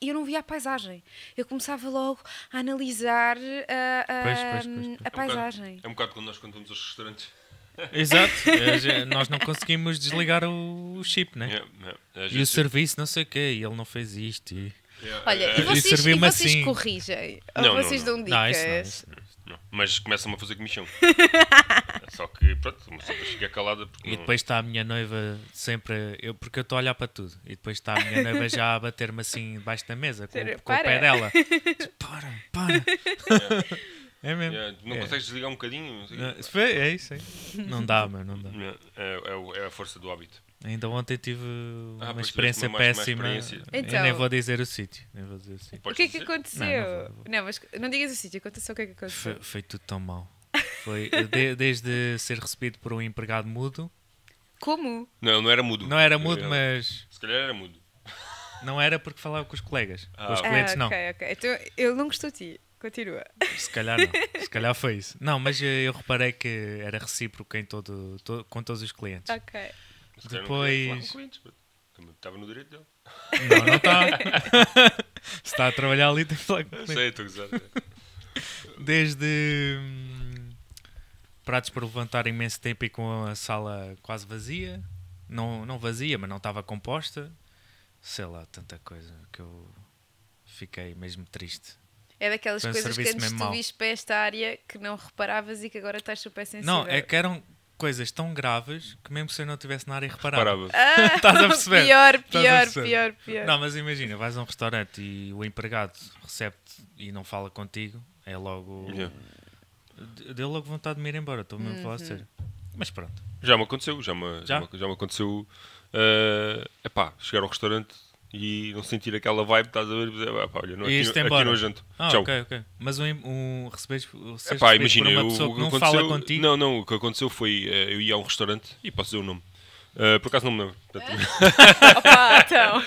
e eu não via a paisagem. Eu começava logo a analisar a, a, Pois, pois, pois, pois. a É um bocado- paisagem. É um bocado quando nós quando vamos aos restaurantes. Exato. É, Nós não conseguimos desligar o, chip, né? É, é, às E o serviço, não sei o quê, e ele não fez isto. E... é, Olha, é, e vocês, e vocês assim. corrigem? Ou Não, não, vocês não. dão Não, isso não, dicas? isso não. Não, mas começa-me a fazer comichão. Só que, pronto, uma pessoa fica calada porque E não- depois está a minha noiva sempre. Eu, porque eu estou a olhar para tudo. E depois está a minha noiva já a bater-me assim debaixo da mesa com, Sério? com o pé dela. Para, para. É mesmo. É, não É. consegues desligar um bocadinho? Não foi- É isso aí. Não dá, meu, não dá. É, é, é a força do hábito. Ainda ontem tive Ah, uma experiência uma mais- uma péssima. experiência. Eu Então- nem vou dizer o sítio. Nem vou dizer o sítio. O que é que aconteceu? Não, não vou- Não, mas não digas o sítio, conta só o que é que Foi, aconteceu. foi tudo tão mal. Foi de- desde ser recebido por um empregado mudo. Como? Não, não era mudo. Não era mudo, Era- mas Se calhar era mudo. não era porque falava com os colegas. Com os Ah. clientes, ah, não. ok, ok. Então ele não gostou de ti. Continua. Se calhar não. Se calhar foi isso. Não, mas eh, eu reparei que era recíproco em todo, to- com todos os clientes. Ok. Depois- Estava no direito dele. Não, não está. Se está a trabalhar ali, tem que falar com sei, estou a gozar. Desde hum, pratos por levantar imenso tempo e com a sala quase vazia. Não, não vazia, mas não estava composta. Sei lá, tanta coisa que eu fiquei mesmo triste. É daquelas Foi um coisas que antes tu viste para esta área que não reparavas e que agora estás super sensível. Não, é que eram coisas tão graves que mesmo se eu não estivesse na área reparava. Parava. Ah, Estás a perceber? Pior, pior, perceber? pior, pior. Não, mas imagina, vais a um restaurante e o empregado recebe-te e não fala contigo, é logo. Yeah. Deu logo vontade de me ir embora, estou mesmo a Uhum. falar a sério. Mas pronto. Já me aconteceu, já me, já? Já? me, já me aconteceu. eh, epá, chegar ao restaurante e não sentir aquela vibe, estás a ver? Dizer, "Epá, olha, não, E aqui, aqui embora. não janto. Ah, Tchau. ok, ok. Mas um, um receberes, seres Epá, imagina, por uma eu- pessoa o que que não fala contigo. Não, não, o que aconteceu foi eh, eu ia a um restaurante e posso dizer o nome. Eh, por acaso não me lembro. Opa, então.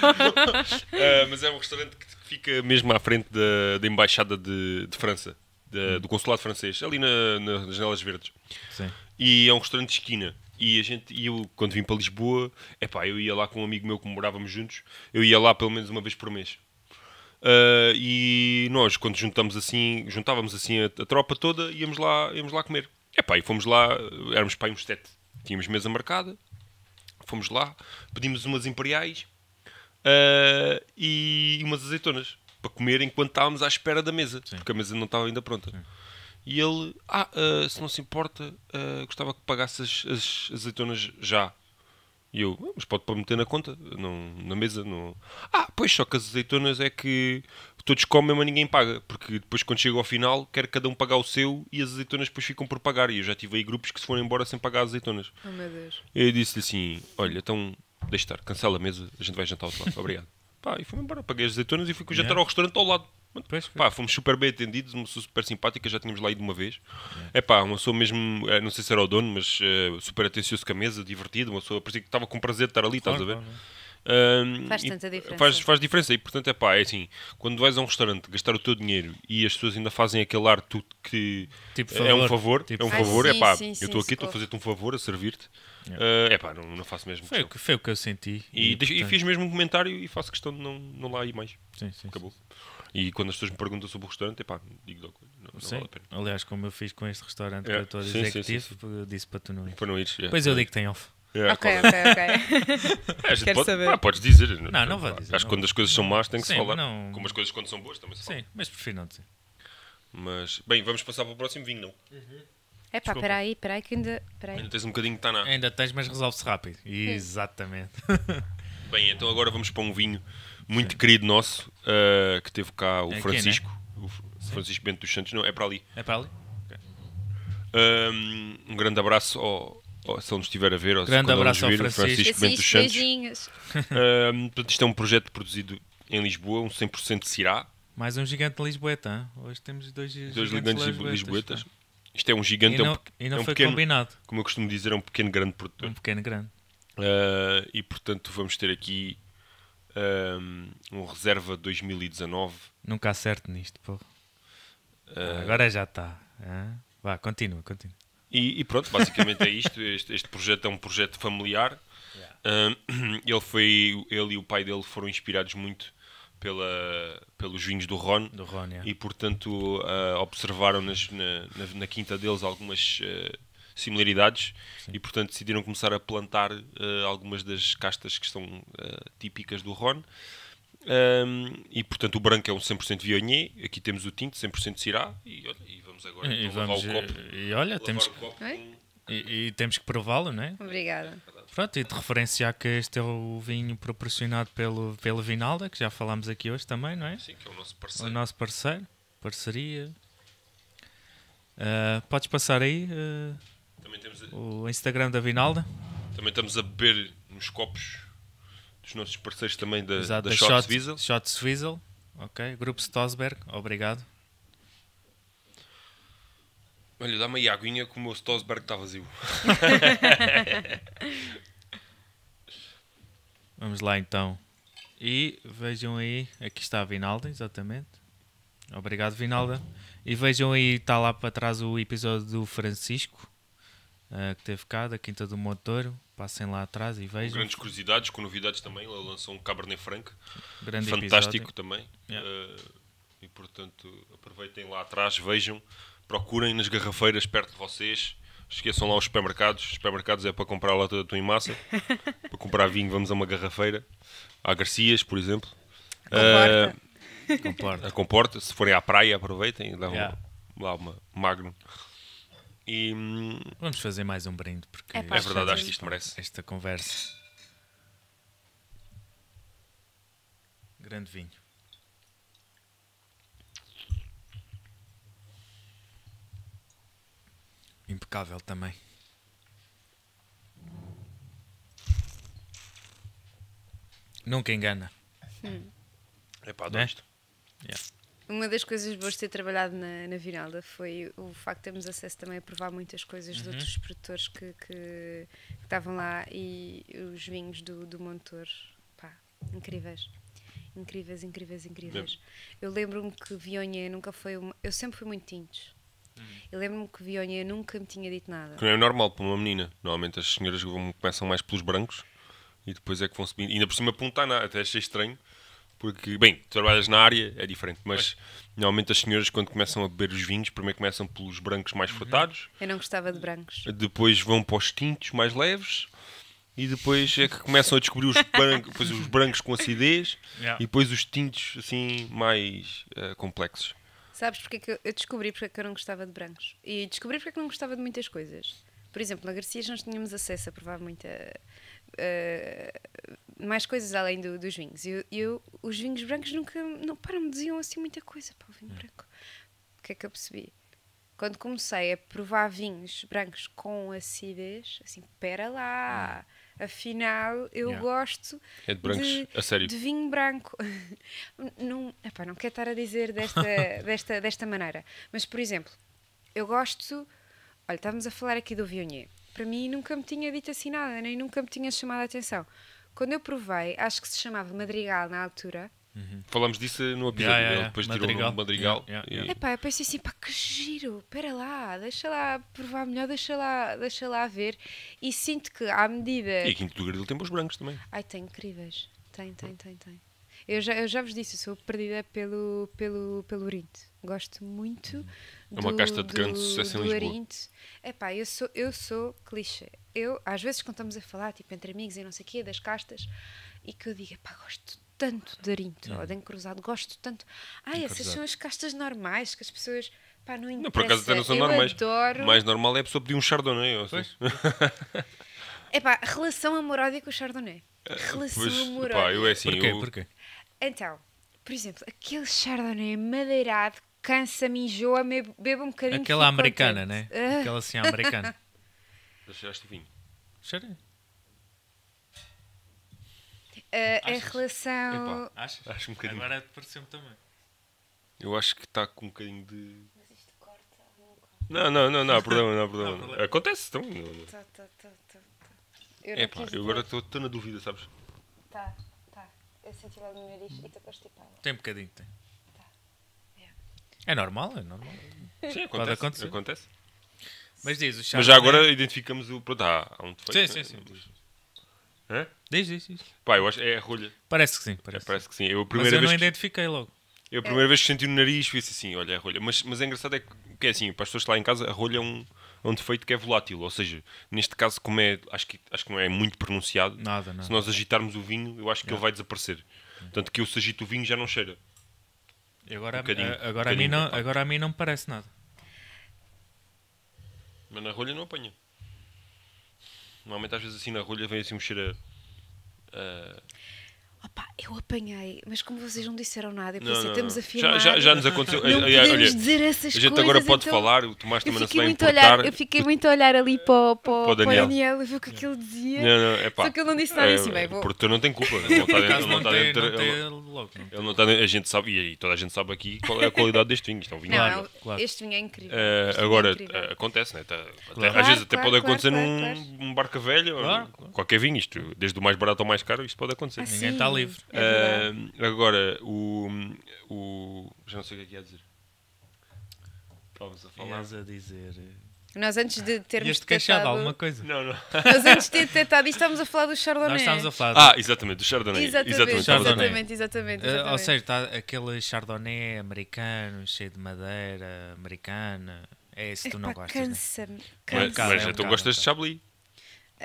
eh, mas é um restaurante que fica mesmo à frente da, da Embaixada de, de França, da- do Consulado Francês, ali na, na- nas Janelas Verdes. Sim. E é um restaurante de esquina. E a gente, e eu, quando vim para Lisboa, epá, eu ia lá com um amigo meu que morávamos juntos, eu ia lá pelo menos uma vez por mês. Ah, e nós, quando juntamos assim, juntávamos assim a, a tropa toda, íamos lá, íamos lá comer. Epá, e fomos lá, éramos aí uns sete. Tínhamos mesa marcada, fomos lá, pedimos umas imperiais ah, e umas azeitonas para comer enquanto estávamos à espera da mesa, Sim. porque a mesa não estava ainda pronta. E ele, ah, ah, se não se importa, ah, gostava que pagasse as, as azeitonas já. E eu, "Ah, mas pode para meter na conta, não, na mesa. Não... Ah, pois só que as azeitonas é que todos comem, mas ninguém paga. Porque depois, quando chega ao final, quer cada um pagar o seu e as azeitonas depois ficam por pagar. E eu já tive aí grupos que se foram embora sem pagar as azeitonas. Oh meu Deus. Eu disse-lhe assim: Olha, então deixa estar, cancela a mesa, a gente vai jantar ao outro lado. Obrigado. Pá, e fui-me embora, paguei as azeitonas e fui com o jantar ao restaurante ao lado. Pá, fomos super bem atendidos, uma pessoa super simpática, já tínhamos lá ido uma vez. É pá, uma pessoa mesmo, eh, não sei se era o dono, mas eh, super atencioso com a mesa, divertido, uma pessoa parecia que estava com prazer de estar ali, estás a ver? Claro, Ahm, Faz e tanta diferença. Faz, faz diferença e portanto é pá, é assim, quando vais a um restaurante gastar o teu dinheiro e as pessoas ainda fazem aquele ar tu que Tipo é um favor. Tipo é um favor. favor, Ah, é pá, sim, sim, eu estou sim, aqui, estou a fazer-te um favor, a servir-te. Yeah. Ah, é pá, não, não faço mesmo Foi, o que, foi o que eu senti. E, e portanto, fiz mesmo um comentário e faço questão de não, não lá ir mais. Sim, sim, Acabou. E quando as pessoas me perguntam sobre o restaurante, epá, digo logo, não, não Sim. vale a pena. Aliás, como eu fiz com este restaurante É, que eu estou a sim, dizer sim, que sim, tive, disse para tu não ir. Para não ires. é. Depois eu digo que tem off. É, ok, claro. ok, ok. É, a gente Quero pode- saber. pá, podes dizer. Não, não vou dizer, Acho que não quando as coisas são más tem que se Sim, falar. não- Como as coisas quando são boas também se fala. Sim, mas prefiro não dizer. Mas, bem, vamos passar para o próximo vinho, não? É pá, espera aí, espera aí que ainda. Espera aí. Ainda tens um bocadinho de taná. Ainda tens, mas resolve-se rápido. Exatamente. Bem, então agora vamos para um vinho muito querido nosso, ah, que teve cá o É aqui, Francisco. O F- Francisco Bento dos Santos, não, é para ali. É para ali? Um, um grande abraço ao, ao- se ele nos estiver a ver. Ou se Grande ele abraço vir, ao o Francisco. Francisco Bento dos Santos. beijinhos. Um, portanto, isto é um projeto produzido em Lisboa, um 100% de Cirá. Mais um gigante de Lisboeta. hein? Hoje temos dois, Dois gigantes gigantes lisboetas, lisboetas. Isto é um E gigante, é um, não, e não é um foi pequeno, combinado. como eu costumo dizer, é um pequeno grande produtor. Um pequeno grande. Uh, e portanto vamos ter aqui um, um reserva 2019. Nunca acerto nisto, porra. Uh, Agora já está. Vá, continua, continua. E, e pronto, basicamente é isto. Este, este projeto é um projeto familiar. Um, ele, foi, ele e o pai dele foram inspirados muito pela, pelos vinhos do Ron. Do Rony. E portanto uh, observaram nas- na, na- na quinta deles algumas uh, similaridades e portanto decidiram começar a plantar uh, algumas das castas que são típicas do Ron. Um, e portanto o branco é um 100% Viognier, aqui temos o tinto 100% Syrah e, e vamos agora E, então vamos, o copo. e olha, temos, o copo Oi? com- e, e temos que prová-lo, não é? Obrigada. Pronto, e de referenciar que este é o vinho proporcionado pelo, pelo Vinalda, que já falámos aqui hoje também, não é? Sim, que é o nosso O parceiro. nosso parceiro, parceria. Ah, podes passar aí Também, temos a- o Instagram da Vinalda? também estamos a beber nos copos dos nossos parceiros também da, Exato, da da Shot- Wiesel. Shots Wiesel. Ok, Grupo Stosberg, obrigado. Olha, dá-me aí a aguinha que o meu Stosberg está vazio. Vamos lá então. E vejam aí, aqui está a Vinalda, exatamente. Obrigado, Vinalda. E vejam aí, está lá para trás o episódio do Francisco, ah, que teve cá, da Quinta do Motor. Passem lá atrás e Com vejam. grandes curiosidades, com novidades também. Ele lançou um Cabernet Franc, Grande fantástico episódio. também. Yeah. Eh, e portanto, aproveitem lá atrás, vejam, procurem nas garrafeiras perto de vocês. Esqueçam lá os supermercados. Os supermercados é para comprar lá toda a tua em massa. para comprar vinho, vamos a uma garrafeira. Há Garcias, por exemplo. Comporta. Eh, Comporta. a comporta, se forem à praia, aproveitem e dão Yeah. lá uma Magnum. E hum, Vamos fazer mais um brinde, porque É é verdade, acho que isto merece. esta conversa. Grande vinho. Impecável também. Nunca engana. É pá, Né? isto. Uma das coisas boas de ter trabalhado na, na Vinalda foi o facto de termos acesso também a provar muitas coisas de outros produtores que, que, que estavam lá e os vinhos do, do Montor, pá, incríveis. Incríveis, incríveis, incríveis. Eu lembro-me que Vionha nunca foi uma. Eu sempre fui muito tintos. Eu lembro-me que Vionha nunca me tinha dito nada. Que não é normal para uma menina. Normalmente as senhoras vão- começam mais pelos brancos e depois é que vão subindo. E ainda por cima apontar nada, até achei estranho. Porque, bem, tu trabalhas na área, é diferente, mas normalmente as senhoras quando começam a beber os vinhos, primeiro começam pelos brancos mais frutados, Eu não gostava de brancos. depois vão para os tintos mais leves e depois é que começam a descobrir os brancos, depois os brancos com acidez Yeah. e depois os tintos assim mais eh, complexos. Sabes porque é que eu, descobri porque é que eu não gostava de brancos? E descobri porque é que não gostava de muitas coisas. Por exemplo, na Garcias nós tínhamos acesso a provar muita. eh, mais coisas além do- dos vinhos. E eu, os vinhos brancos nunca. Não, não me diziam assim muita coisa para o vinho branco. O que é que eu percebi? Quando comecei a provar vinhos brancos com acidez, assim, pera lá, afinal eu Yeah. gosto É de brancos, a sério. de vinho branco. não, epá, não quero estar a dizer desta, desta, desta maneira, mas por exemplo, eu gosto. Olha, estávamos a falar aqui do Viognier. Para mim nunca me tinha dito assim nada, nem nunca me tinha chamado a atenção. Quando eu provei, acho que se chamava Madrigal na altura. Falamos disso no episódio, Yeah, yeah, depois tirou Madrigal. o Madrigal. Yeah, yeah, yeah. Epá, eu pensei assim, pá, que giro, espera lá, deixa lá provar melhor, deixa lá, deixa lá ver. E sinto que à medida. E a Quinto do Grilo tem bons brancos também. Ai, tem incríveis. Tem, tem, tem, tem. Eu já, eu já vos disse, eu sou perdida pelo, pelo, pelo Orinto. Gosto muito É uma do- casta de grande do- sucesso em do Lisboa. Orinto. Epá, eu sou, eu sou clichê. Eu, às vezes, quando estamos a falar, tipo, entre amigos e não sei o quê, das castas, e que eu digo, epá, gosto tanto de Orinto, ou de encruzado, gosto tanto. Ai, essas Encruzado. são as castas normais, que as pessoas, pá, não Não, por acaso até não são eu normais. adoro... Mais normal é a pessoa pedir um chardonnay. Ou seja, Epá, relação amor-ódio com o Chardonnay. Relação pois, amor-ódio. pá, eu é assim. Porquê? eu- Porquê? Então, por exemplo, aquele Chardonnay madeirado cansa-me, enjoa-me, bebo um bocadinho Aquela americana, né? contente. Ah, Aquela assim americana. Já cheiraste o vinho? Cheira. Ah, a Achas? relação. Epá, achas? Acho um bocadinho. Agora pareceu-me também. Eu acho que está com um bocadinho de. Não, não, não, não há problema, não há problema. Não há problema. Acontece, então. não- não- Tá, tá, tá, tá, tá. Eu não É pá, quis eu dizer. agora estou na dúvida, sabes? Tá, tá. Eu senti logo no nariz e estou constipada. Tem um bocadinho, tem. Tá. Yeah. É normal, é normal. Sim, acontece. acontecer. acontece. Mas diz, o Mas Chardonnay... já agora identificamos o. Pronto, há, há um defeito. Sim, né? sim, sim. Hã? Diz, diz, diz. Pá, eu acho é a rolha. Parece que sim, É, parece. parece que sim. Eu, a Mas primeira eu não vez que- identifiquei logo. Eu a primeira vez que senti no nariz fui assim, olha, a rolha. Mas, mas é engraçado é que, que é assim, para as pessoas que lá em casa, a rolha é um, é um defeito que é volátil. Ou seja, neste caso, como é, acho que, acho que não é muito pronunciado, Nada, nada. se nós agitarmos o vinho, eu acho que ele vai desaparecer. Tanto que eu se agito o vinho já não cheira. E agora, Um a- agora, a um mim bocadinho, não, agora a mim não me parece nada. Mas na rolha não apanha. Normalmente às vezes assim na rolha vem assim um cheiro a... Opa, eu apanhei, mas como vocês não disseram nada, eu pensei, não, estamos a filmar. Já, já, já nos aconteceu. Não Olha, olha, podemos dizer essas a gente coisas, agora pode então- falar, o Tomás também não se vai importar. olhar, eu fiquei muito a olhar ali para, o- para, Para o para o Daniel. Daniel e ver o que aquilo dizia. Não, não, é pá. Só que ele não disse nada É, assim, bem, vou- Porque tu não tem culpa. Ele não está Por dentro. Ele não está dentro ele- não. Ele não está dentro, a gente sabe, e toda a gente sabe aqui qual é a qualidade deste vinho. Isto é um vinho. Não, Claro, é- claro. este vinho é incrível. Este vinho é agora, incrível. eh, acontece, né? Tá- até- às vezes até pode acontecer num, barca velho, qualquer vinho, isto, desde o mais barato ao mais caro, isto pode acontecer. Ah, Ninguém está livre. é. Eh, agora, o, o. Já não sei o que é que ia dizer. Estávamos a falar. Ias a dizer. Nós antes de termos Ias-te queixar de detectado- alguma coisa? Não, não. Nós antes de ter detectado isto, estamos a falar do Chardonnay. Nós estávamos a falar. Ah, exatamente, do Chardonnay. Exatamente, Exatamente. Chardonnay. exatamente, exatamente, Eh, ou exatamente. seja, está aquele chardonnay americano, cheio de madeira, americana. É esse que tu não gostas, né? cansa-me. Mas, Cansa. Cansa. mas É um tu bocado, gostas de Chablis.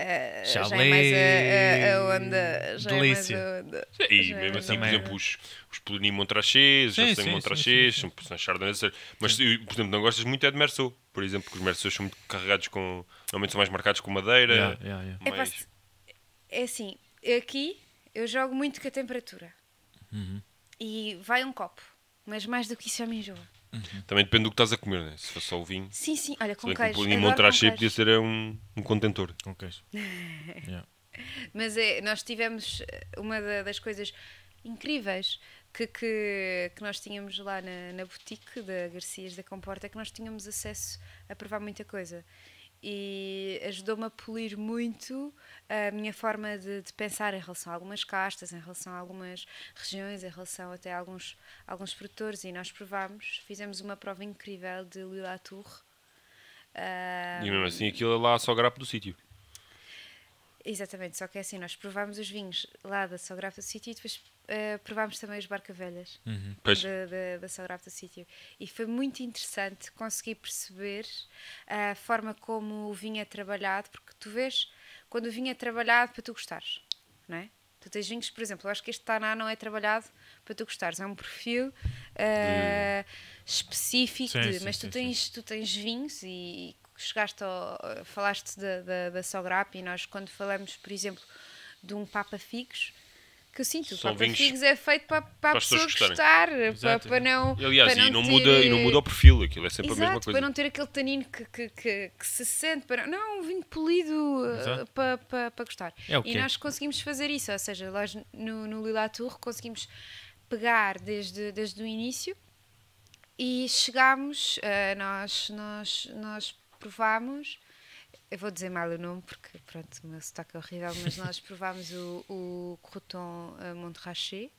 Eh, já é mais a, a, a onda. Já Delícia. É mais a onda. E Já é mesmo mais assim, por exemplo, os, os Poloni Montrachês, Sim, já são, Chardonnays, mas por exemplo, não gostas muito é de Merceau, por exemplo, porque os Merceaus são muito carregados com, normalmente são mais marcados com madeira, Yeah, yeah, yeah. É, se- é assim, aqui eu jogo muito com a temperatura. Uhum. E vai um copo. Mas mais do que isso já me enjoa. Também depende do que estás a comer, né? se for só o vinho. Sim, sim, olha, com queijo. Com Montrachê queijo. podia ser é, um, um contentor. Com queijo. Yeah. Mas é, nós tivemos eh, uma da- das coisas incríveis que, que, que nós tínhamos lá na, na boutique da Garcias da Comporta, é que nós tínhamos acesso a provar muita coisa. E ajudou-me a polir muito a minha forma de, de pensar em relação a algumas castas, em relação a algumas regiões, em relação até a alguns, alguns produtores. E nós provámos, fizemos uma prova incrível de Lila Tour. Ah, E mesmo assim, aquilo é lá só grapo do sítio. Exatamente, só que é assim, nós provámos os vinhos lá da Sografa City e depois eh, provámos também os barcavelhas Uhum. Da, da, da Sografa City. E foi muito interessante conseguir perceber a forma como o vinho é trabalhado, porque tu vês quando o vinho é trabalhado para tu gostares, não é? Tu tens vinhos, por exemplo, eu acho que este Taná não é trabalhado para tu gostares, é um perfil eh, específico, Sim, de- sim, mas sim, tu tens, tu tens vinhos e chegaste ao, falaste da, da, da Sograp e nós quando falamos, por exemplo, de um Papa Figos, que eu sinto, o São Papa vinhos Figos é feito para, para, para a pessoa gostar, para, para não. E, aliás, para e, não ter, muda, e não eh, muda o perfil, aquilo é sempre Exato, a mesma coisa. para não ter aquele tanino que, que, que, que se sente, para não, um vinho polido eh, para, para, para gostar. É o e nós conseguimos fazer isso, ou seja, nós no, no Lila Tour conseguimos pegar desde, desde o início e chegámos, eh, nós, nós, nós provámos, eu vou dizer mal o nome porque pronto, o meu sotaque é horrível, mas nós provámos o, o Croton uh, Montrachet.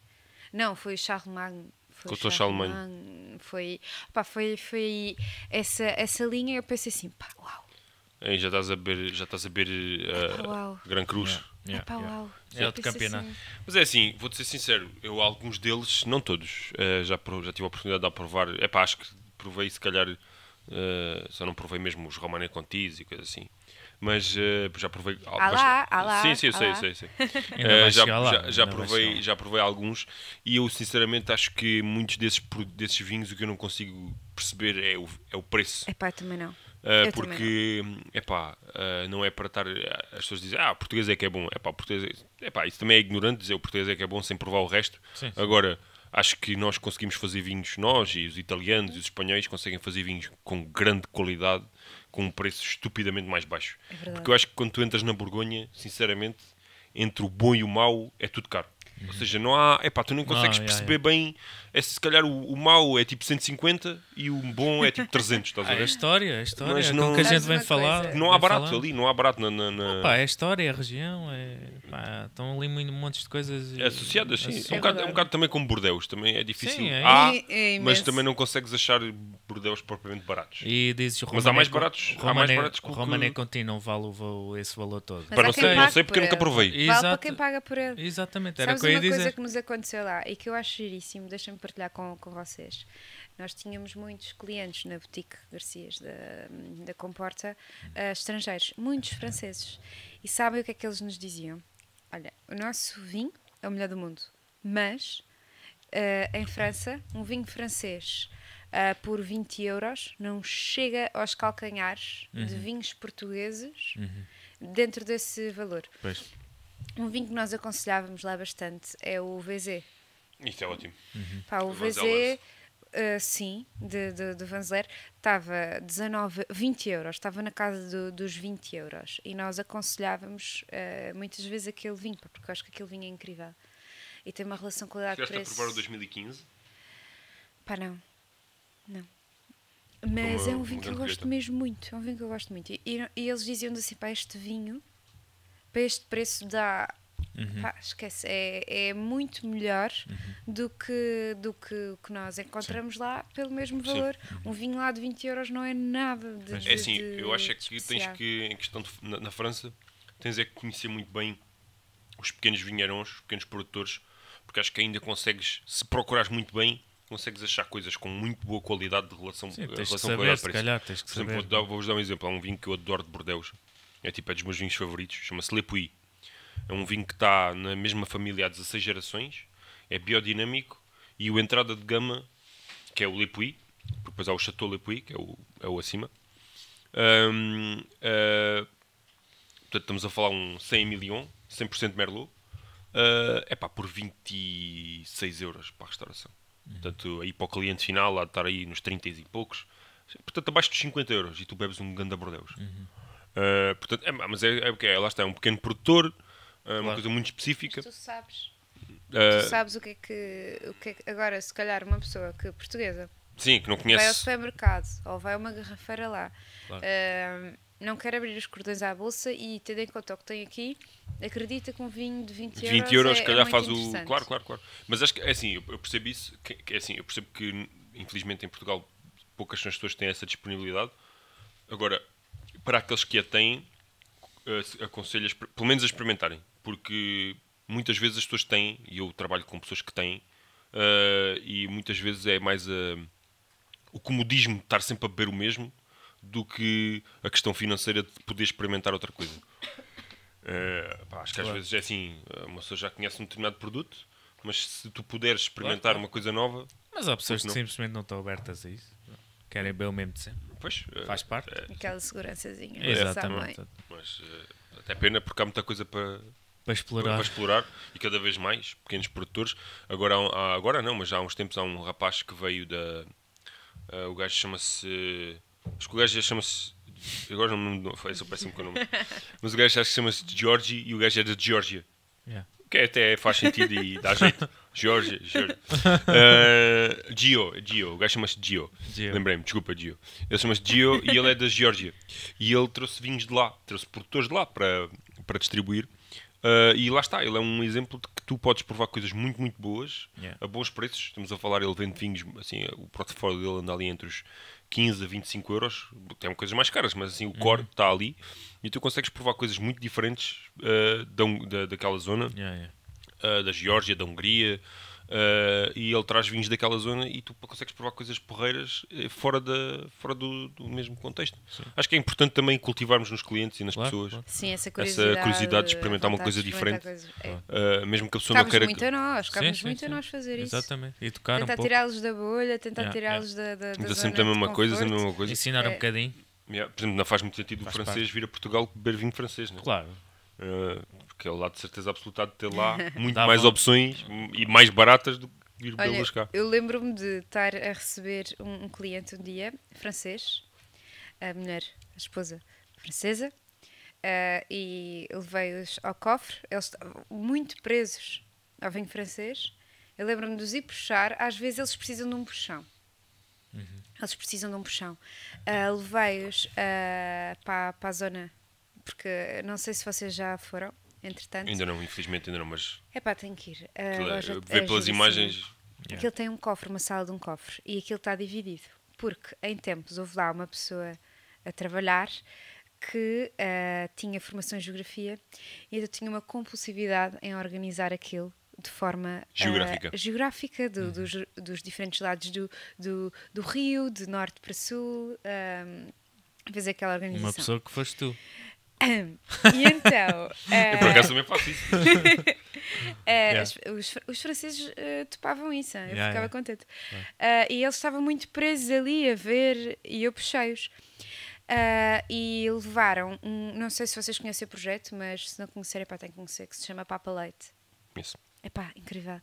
Não, foi o Charlemagne. Foi o Croton Charlemagne. Foi, pá, foi, foi essa, essa linha eu pensei assim, pá, uau. Aí já estás a beber, já estás a beber eh, Uau. Gran Cruz. Yeah, Yeah, Epá, yeah. uau. É outro Pensei campeonato. assim, Mas é assim, vou-te ser sincero, eu alguns deles, não todos, eh, já, já tive a oportunidade de a provar. É pá, acho que provei se calhar, eh, só não provei mesmo os Romane Contis e coisa assim. Mas eh, já provei. Ah lá, ah lá, Sim, sim, eu sei, sei, eu sei. Vai já, já, já provei, já provei alguns e eu sinceramente acho que muitos desses, desses vinhos o que eu não consigo perceber é o, é o preço. Epá, também não. Uh, Eu porque, epá, uh, não é para estar. As pessoas dizem, ah, português é que é bom. Epá, português é, epá, isso também é ignorante dizer o português é que é bom sem provar o resto. Sim, sim. Agora, acho que nós conseguimos fazer vinhos, nós e os italianos e os espanhóis conseguem fazer vinhos com grande qualidade, com um preço estupidamente mais baixo. É porque eu acho que quando tu entras na Borgonha, sinceramente, entre o bom e o mau é tudo caro. Ou seja, não há. Epá, tu nem consegues Uhum. yeah, perceber bem. É, se calhar o, o mau é tipo 150 e o bom é tipo 300, estás a Ah, é ver? história, é história. Mas é não- que a gente vem falar. coisa? Não há barato falar. ali, não há barato na. na- na- Pá, é história, é região, é, pá, estão ali muito- montes de coisas. e- É associadas, sim. É um, bocado, é um bocado também como Bordeus, também é difícil. Sim, é. Há, É- é mas também não consegues achar Bordeus propriamente baratos. E dizes Mas há mais Romané- baratos- há Romané- mais baratos que o que- Romané Conti não vale o esse valor todo. Mas Para há não sei, não sei porque por nunca provei. Vale para Exato. quem paga por ele. Exatamente, era o Sabes que eu ia uma coisa que nos aconteceu lá e que eu acho giríssimo, deixa-me partilhar com, com vocês. Nós tínhamos muitos clientes na boutique Garcias da, da Comporta, eh, estrangeiros, muitos franceses. E sabem o que é que eles nos diziam? Olha, o nosso vinho é o melhor do mundo, mas eh, em França, um vinho francês ah, por 20 euros não chega aos calcanhares de Uhum. vinhos portugueses dentro desse valor. Pois. Um vinho que nós aconselhávamos lá bastante é o VZ. Isto é ótimo. Pá, o VZ, uh, sim, de, de, de Vanzeler, estava 19, 20 euros, estava na casa do- dos 20 euros. E nós aconselhávamos uh, muitas vezes aquele vinho, porque eu acho que aquele vinho é incrível. E tem uma relação Chegaste a qualidade-preço. provar o 2015? Pá, não. Não. Mas Como é um um vinho que eu gosto mesmo muito. É um vinho que eu gosto muito. E, e- e eles diziam assim: pá, este vinho, para este preço, dá. Uhum. Pá, esquece, é, é muito melhor do, que, do que o que nós encontramos lá pelo mesmo valor. Um vinho lá de 20 euros não é nada de. Pois. de- É assim, de eu acho é que tens especial. que, em questão de, na, na França, tens é que conhecer muito bem os pequenos vinheirões, os pequenos produtores, porque acho que ainda consegues, se procurares muito bem, consegues achar coisas com muito boa qualidade de relação, Sim, tens que relação saber, calhar, tens que Por exemplo, saber. vou-vos dar, um exemplo. Há um vinho que eu adoro de Bordeaux. É tipo, é dos meus vinhos favoritos. Chama-se Le Puy. É um vinho que está na mesma família há 16 gerações. É biodinâmico. E o entrada de gama, que é o Le Puy. Depois há o Chateau Le Puy, que é o, é o acima. Hum, ah, portanto, estamos a falar um 100 million, 100% Merlot. é pá, por 26 euros para a restauração. Portanto, aí para o cliente final, há de estar aí nos 30 e poucos. Portanto, abaixo dos 50 euros e tu bebes um ganda Bordeus. Uh, portanto, é, mas é, é, é, lá está, é um pequeno produtor, uh, uma Claro. coisa muito específica. Tu sabes. Uh, Tu sabes o que é que. O que, é que- agora, se calhar, uma pessoa que portuguesa sim, que não vai ao conhece. supermercado ou vai a uma garrafeira lá, Claro. ahm, não quer abrir os cordões à bolsa e, tendo em conta o que tem aqui, acredita que um vinho de 20 euros. 20 euros, é, se calhar é faz o. Claro, claro, claro. Mas acho que é assim, eu percebo isso. Que, que é assim, eu percebo que, infelizmente, em Portugal, poucas são as pessoas que têm essa disponibilidade. Agora, para aqueles que a têm, eh, se- aconselho, a exper- pelo menos a experimentarem. Porque muitas vezes as pessoas têm, e eu trabalho com pessoas que têm, eh, e muitas vezes é mais a o comodismo de estar sempre a beber o mesmo do que a questão financeira de poder experimentar outra coisa. Eh, pá, acho que às Claro. vezes é assim, uma pessoa já conhece um determinado produto, mas se tu puderes experimentar Claro, uma coisa nova, Mas há pessoas que não? simplesmente não estão abertas a isso. Querem beber o mesmo de sempre. pois, Faz parte. Aquela segurançazinha. Exatamente. mas até pena porque há muita coisa para, Para explorar. para explorar e cada vez mais pequenos produtores. Agora, há agora não, mas já há uns tempos há um rapaz que veio da. eh, o gajo chama-se. Acho que o gajo chama-se. Agora não, não foi sou péssimo com o nome. Mas o gajo acho que chama-se Georgie e o gajo é da Geórgia. Yeah. Que até faz sentido e dá jeito. Georgia, Georgia. Eh, Gio, é Gio, o gajo chama-se Gio. Gio. Lembrei-me, desculpa, Gio. Ele chama-se Gio e ele é da Geórgia. E ele trouxe vinhos de lá, trouxe produtores de lá para, para distribuir. Eh, e lá está, ele é um exemplo de que tu podes provar coisas muito, muito boas Yeah. a bons preços. Estamos a falar, ele vende vinhos, assim, o portfólio dele anda ali entre os 15 a 25 euros. Tem coisas mais caras, mas assim o core está ali e tu consegues provar coisas muito diferentes uh, da, da, daquela zona, Yeah, yeah. uh, da Geórgia, da Hungria. Uh, e ele traz vinhos daquela zona e tu consegues provar coisas porreiras eh, fora, da, fora do, do mesmo contexto. Acho que é importante também cultivarmos nos clientes e nas Claro, pessoas. claro. Sim, essa Essa curiosidade. curiosidade de experimentar uma coisa diferente. coisas. É. Uh, mesmo que a pessoa não queira. muito a nós, Sim, muito sim, a sim. nós fazer isso. Exatamente. Educar um Tentar pouco. tirá-los da bolha, tentar Yeah, tirá-los da, da, da Mas é zona sempre a mesma coisa, sempre a mesma coisa. Ensinar um É. bocadinho. Yeah, Por exemplo, não faz muito sentido o Faz francês vir a Portugal beber vinho francês, né? Claro. Uh, porque ele lá de certeza absoluta de ter lá muito Dá mais bom. opções e mais baratas do que bebê-las cá. eu lembro-me de estar a receber um, um cliente um dia, francês, a mulher, a esposa francesa, eh, e levei-os ao cofre, eles estavam muito presos ao vinho francês. Eu lembro-me de os ir puxar, às vezes eles precisam de um puxão. Eles precisam de um puxão. Ah, Levei-os ah, para, para a zona, porque não sei se vocês já foram, entretanto. Ainda não, infelizmente ainda não, mas É pá, tenho que ir. Ah, aquilo é- loja- ver a pelas Judicine. imagens. Aquilo tem um cofre, uma sala de um cofre, e aquilo está dividido. Porque em tempos houve lá uma pessoa a trabalhar que ah, tinha formação em geografia e então tinha uma compulsividade em organizar aquilo de forma ah, Geográfica. geográfica do- dos, dos diferentes lados do, do, do rio, de norte para sul. ah, fez aquela organização. Uma pessoa que foste tu. E então. Eu por ah, acaso também faço isso. É, Yeah. os, os franceses eh, topavam isso, eu Yeah, ficava yeah. contente. Ah, e eles estavam muito presos ali a ver e eu puxei-os. E levaram, um, não sei se vocês conhecem o projeto, mas se não conhecerem, pá, tem que conhecer, que se chama Papa Leite. Isso. Epá, incrível.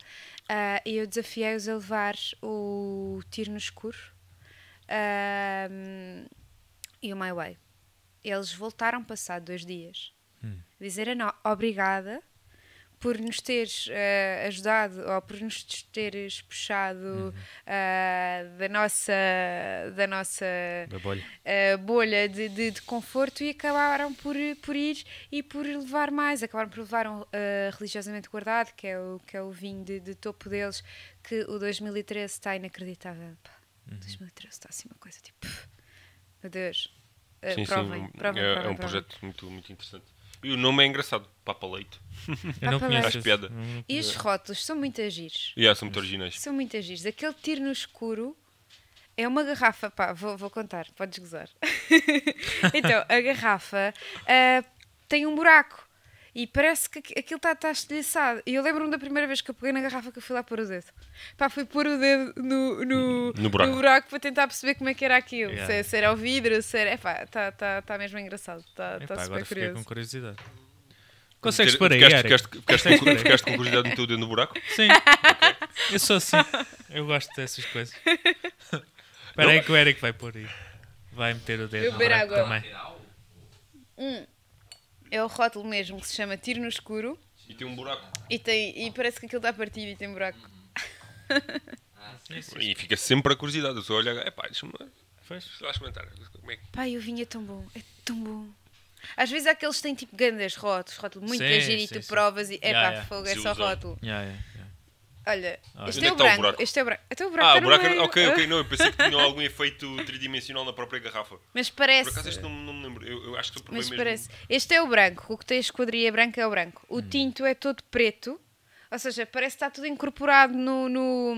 E eu desafiei-os a levar o Tiro no Escuro e o My Way. Eles voltaram passado dois dias. Dizer a nó- obrigada por nos teres ah, ajudado ou por nos teres puxado ah, da nossa, da nossa Da bolha. uh, bolha de, de, de conforto e acabaram por, por ir e por levar mais. Acabaram por levar um uh, religiosamente guardado, que é o, que é o vinho de, de topo deles, que o 2013 está inacreditável. Pá, 2013 está assim uma coisa tipo. Meu Deus. Uh, Sim, provem, sim. provem, é, provem, é um provem. projeto muito, muito interessante. E o nome é engraçado, Papa Leite. Eu não conheço. Acho piada. E os rótulos são muito agiros. E yeah, são muito originais. São muito agiros. Aquele tiro no escuro é uma garrafa. Pá, vou, vou contar, podes gozar. então, a garrafa ah, tem um buraco. E parece que aqu- aquilo está tá estilhaçado. E eu lembro-me da primeira vez que eu peguei na garrafa que eu fui lá pôr o dedo. Pá, fui pôr o dedo no, no, No buraco. para tentar perceber como é que era aquilo. Yeah. Se, é- se era o vidro, se era. Epá, está tá, tá mesmo engraçado. Está tá agora super fiquei curioso. com curiosidade. Consegues Ter- pôr aí, ficaste, Eric? ficaste, com, ficaste curiosidade de meter o dedo no buraco? Sim. Eu sou assim. Eu gosto dessas coisas. Espera aí que o Eric vai pôr aí. Vai meter o dedo Eu no buraco água. também. É o rótulo mesmo que se chama Tiro no Escuro. E tem um buraco. E, tem, e parece que aquilo está partido e tem buraco. E fica sempre a curiosidade. Eu só olho, é pá, deixa-me lá experimentar. Como é que... Pai, o vinho é tão bom, é tão bom. Às vezes há aqueles que têm tipo grandes rótulos, rótulo muito Sim, giro e sim, tu sim. provas e é Yeah, pá, yeah. fogo, é só rótulo. Yeah, yeah. Olha, Ah, este onde é é o está o branco, buraco? este é o branco. Até o buraco Ah, está o buraco. meio. Ok, Ah, ok, não. Eu pensei que tinha algum efeito tridimensional na própria garrafa. Mas Por parece. acaso este não, não me lembro. Eu, eu acho que provei Mas mesmo. parece. Este é o branco, o que tem a esquadria branca é o branco. Hum. O tinto é todo preto. Ou seja, parece que está tudo incorporado no, no-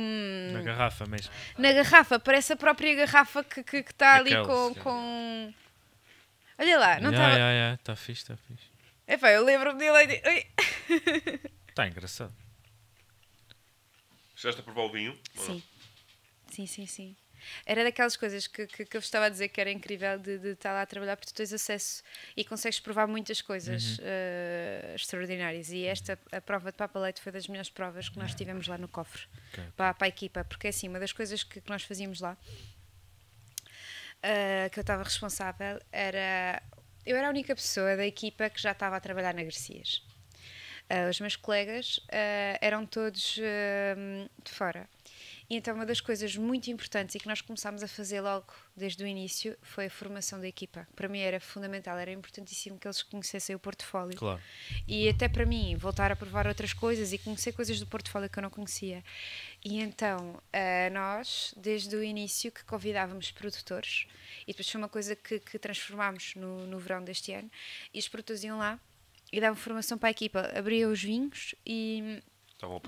Na garrafa mesmo. na garrafa. Parece a própria garrafa que está que, que está ali com, com. Olha lá, não yeah, estava. yeah, yeah. Tá fixe, tá fixe. Epá, eu lembro-me dele. Está engraçado. Chegaste a provar o vinho? Sim. Sim, sim, sim. Era daquelas coisas que, que, que eu estava a dizer que era incrível de, de estar lá a trabalhar porque tu tens acesso e consegues provar muitas coisas eh, extraordinárias. E esta, a prova de Papa Leite foi das melhores provas que nós tivemos lá no cofre Ok. para, para a equipa, porque assim, uma das coisas que, que nós fazíamos lá, eh, que eu estava responsável, era. Eu era a única pessoa da equipa que já estava a trabalhar na Garcias. Eh, os meus colegas eh, eram todos eh, de fora. E então uma das coisas muito importantes e que nós começámos a fazer logo desde o início foi a formação da equipa. Para mim era fundamental, era importantíssimo que eles conhecessem o portfólio. Claro. E até para mim, voltar a provar outras coisas e conhecer coisas do portfólio que eu não conhecia. E então, uh, nós, desde o início, que convidávamos produtores, e depois foi uma coisa que, que transformámos no, no verão deste ano, e os produtores iam lá e davam formação para a equipa, abriam os vinhos e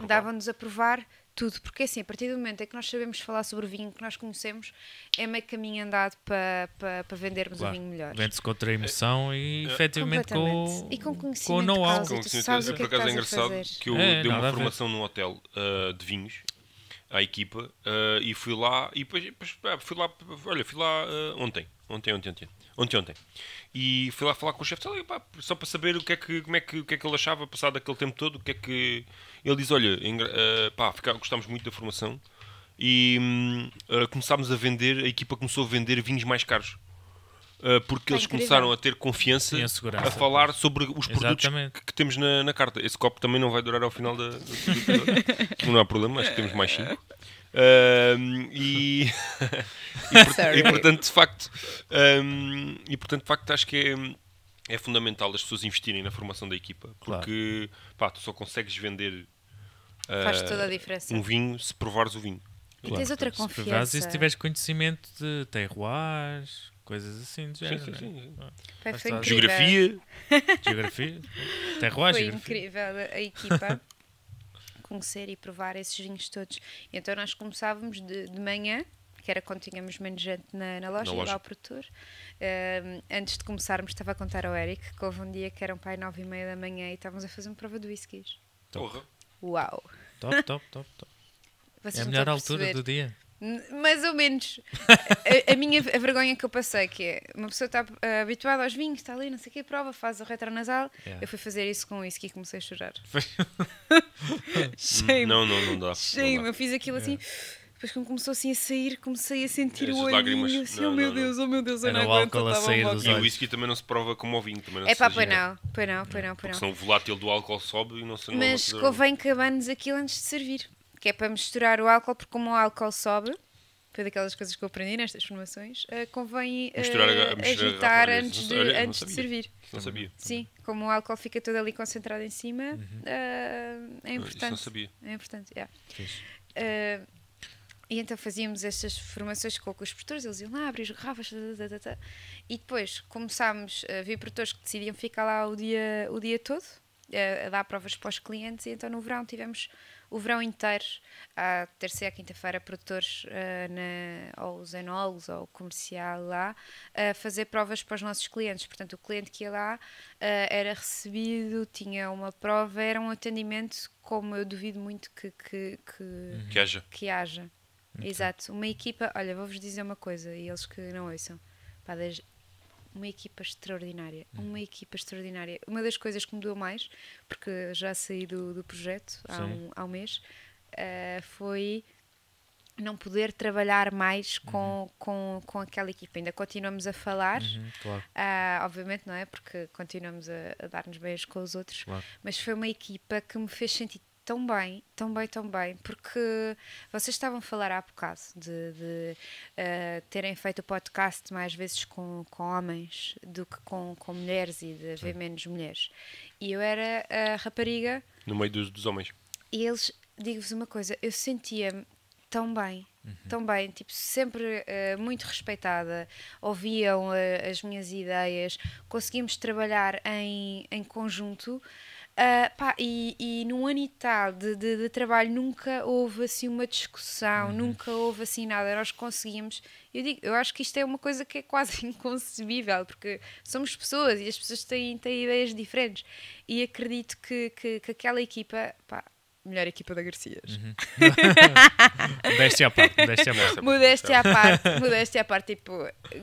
davam-nos a provar tudo, porque assim, a partir do momento em que nós sabemos falar sobre o vinho que nós conhecemos, é meio caminho andado para, para, para vendermos claro. o vinho melhor. Vende-se com outra emoção e é. efetivamente com, e com conhecimento com know-how. Com conhecimento, por acaso é engraçado que eu é, dei uma formação num hotel uh, de vinhos à equipa uh, e fui lá e depois, depois fui lá, olha, fui lá uh, ontem, ontem, ontem, ontem, ontem, ontem. E fui lá falar com o chefe, só para saber o que é que, como é que, o que é que ele achava, passado aquele tempo todo, o que é que ele diz, olha, uh, pá, gostámos muito da formação e uh, começámos a vender, a equipa começou a vender vinhos mais caros. Uh, porque é eles incrível. começaram a ter confiança a, a falar sobre os produtos que, que, temos na, na, carta. Esse copo também não vai durar ao final da, do episódio. não há problema, acho que temos mais 5. Uh, e, e, e, portanto, de facto, um, e portanto, de facto, acho que é, é fundamental as pessoas investirem na formação da equipa porque claro. pá, tu só consegues vender Faz toda a diferença. um vinho se provares o vinho. E claro. tens outra confiança. Se, se tiveres conhecimento de terroirs, coisas assim de género. Sim, sim, sim. Ah, foi Geografia. Geografia. Terroir, Foi geografia. incrível a equipa conhecer e provar esses vinhos todos. Então nós começávamos de, de manhã, que era quando tínhamos menos gente na, na loja, na loja. ao produtor. Uh, antes de começarmos, estava a contar ao Eric que houve um dia que era um pai nove e meia da manhã e estávamos a fazer uma prova de whiskies. Porra. Uau! Top, top, top, top. Vocês é a melhor a altura do dia. Mais ou menos. a, a, minha a vergonha que eu passei, que é uma pessoa está uh, habituada aos vinhos, está ali, não sei o que, prova, faz o retronasal. Yeah. Eu fui fazer isso com whisky e comecei a chorar. Shame. Não, não, não dá. Shame. Não dá. Eu fiz aquilo yeah. assim. Depois, quando começou assim a sair, comecei a sentir o olhinho. Lágrimas. Assim, não, oh meu não, Deus, oh meu Deus, eu não aguento. A sair dos e o whisky também não se prova como o vinho. Também não é pá, pois não, pois não, pois não. Pois não. Senão o volátil do álcool sobe e não se Mas convém cabar-nos aquilo antes de servir. Que é para misturar o álcool, porque como o álcool sobe, foi daquelas coisas que eu aprendi nestas formações, uh, convém uh, misturar, agitar antes, de, olha, antes de servir. Não sabia. Sim, como o álcool fica todo ali concentrado em cima, uhum. uh, é importante. Isso não sabia. É importante, yeah. e então fazíamos estas formações com, com os produtores, eles iam lá abrir as garrafas, tá, tá, tá, e depois começámos a ver produtores que decidiam ficar lá o dia, o dia todo, a, a dar provas para os clientes, e então no verão tivemos o verão inteiro, à terça e à quinta-feira, produtores, uh, na, ou os enólogos, ou o comercial lá, a uh, fazer provas para os nossos clientes. Portanto, o cliente que ia lá uh, era recebido, tinha uma prova, era um atendimento como eu duvido muito que, que, que, uhum. que haja. Que haja. Exato. Uma equipa, olha, vou-vos dizer uma coisa, e eles que não ouçam. Pá, uma equipa extraordinária. Hum. Uma equipa extraordinária. Uma das coisas que me doeu mais, porque já saí do, do projeto há um, há um mês, uh, foi não poder trabalhar mais com, uhum. com, com aquela equipa. Ainda continuamos a falar, uhum, claro. uh, obviamente, não é? Porque continuamos a, a dar-nos beijos com os outros, claro. mas foi uma equipa que me fez sentir tão bem, tão bem, tão bem, porque vocês estavam a falar há bocado de, de uh, terem feito o podcast mais vezes com, com homens do que com, com mulheres e de haver menos mulheres. E eu era a rapariga. No meio dos, dos homens. E eles, digo-vos uma coisa, eu sentia-me tão bem, uhum. tão bem, tipo, sempre uh, muito respeitada, ouviam uh, as minhas ideias, conseguimos trabalhar em, em conjunto Uh, pá, e, e num ano e tal de, de, de, trabalho nunca houve assim uma discussão, uhum. nunca houve assim nada. Nós conseguimos. Eu digo, eu acho que isto é uma coisa que é quase inconcebível, porque somos pessoas e as pessoas têm, têm ideias diferentes. E acredito que, que, que aquela equipa, pá, melhor equipa da Garcias. Uhum. modéstia à parte, modéstia à parte. modéstia à parte, modéstia à parte, tipo,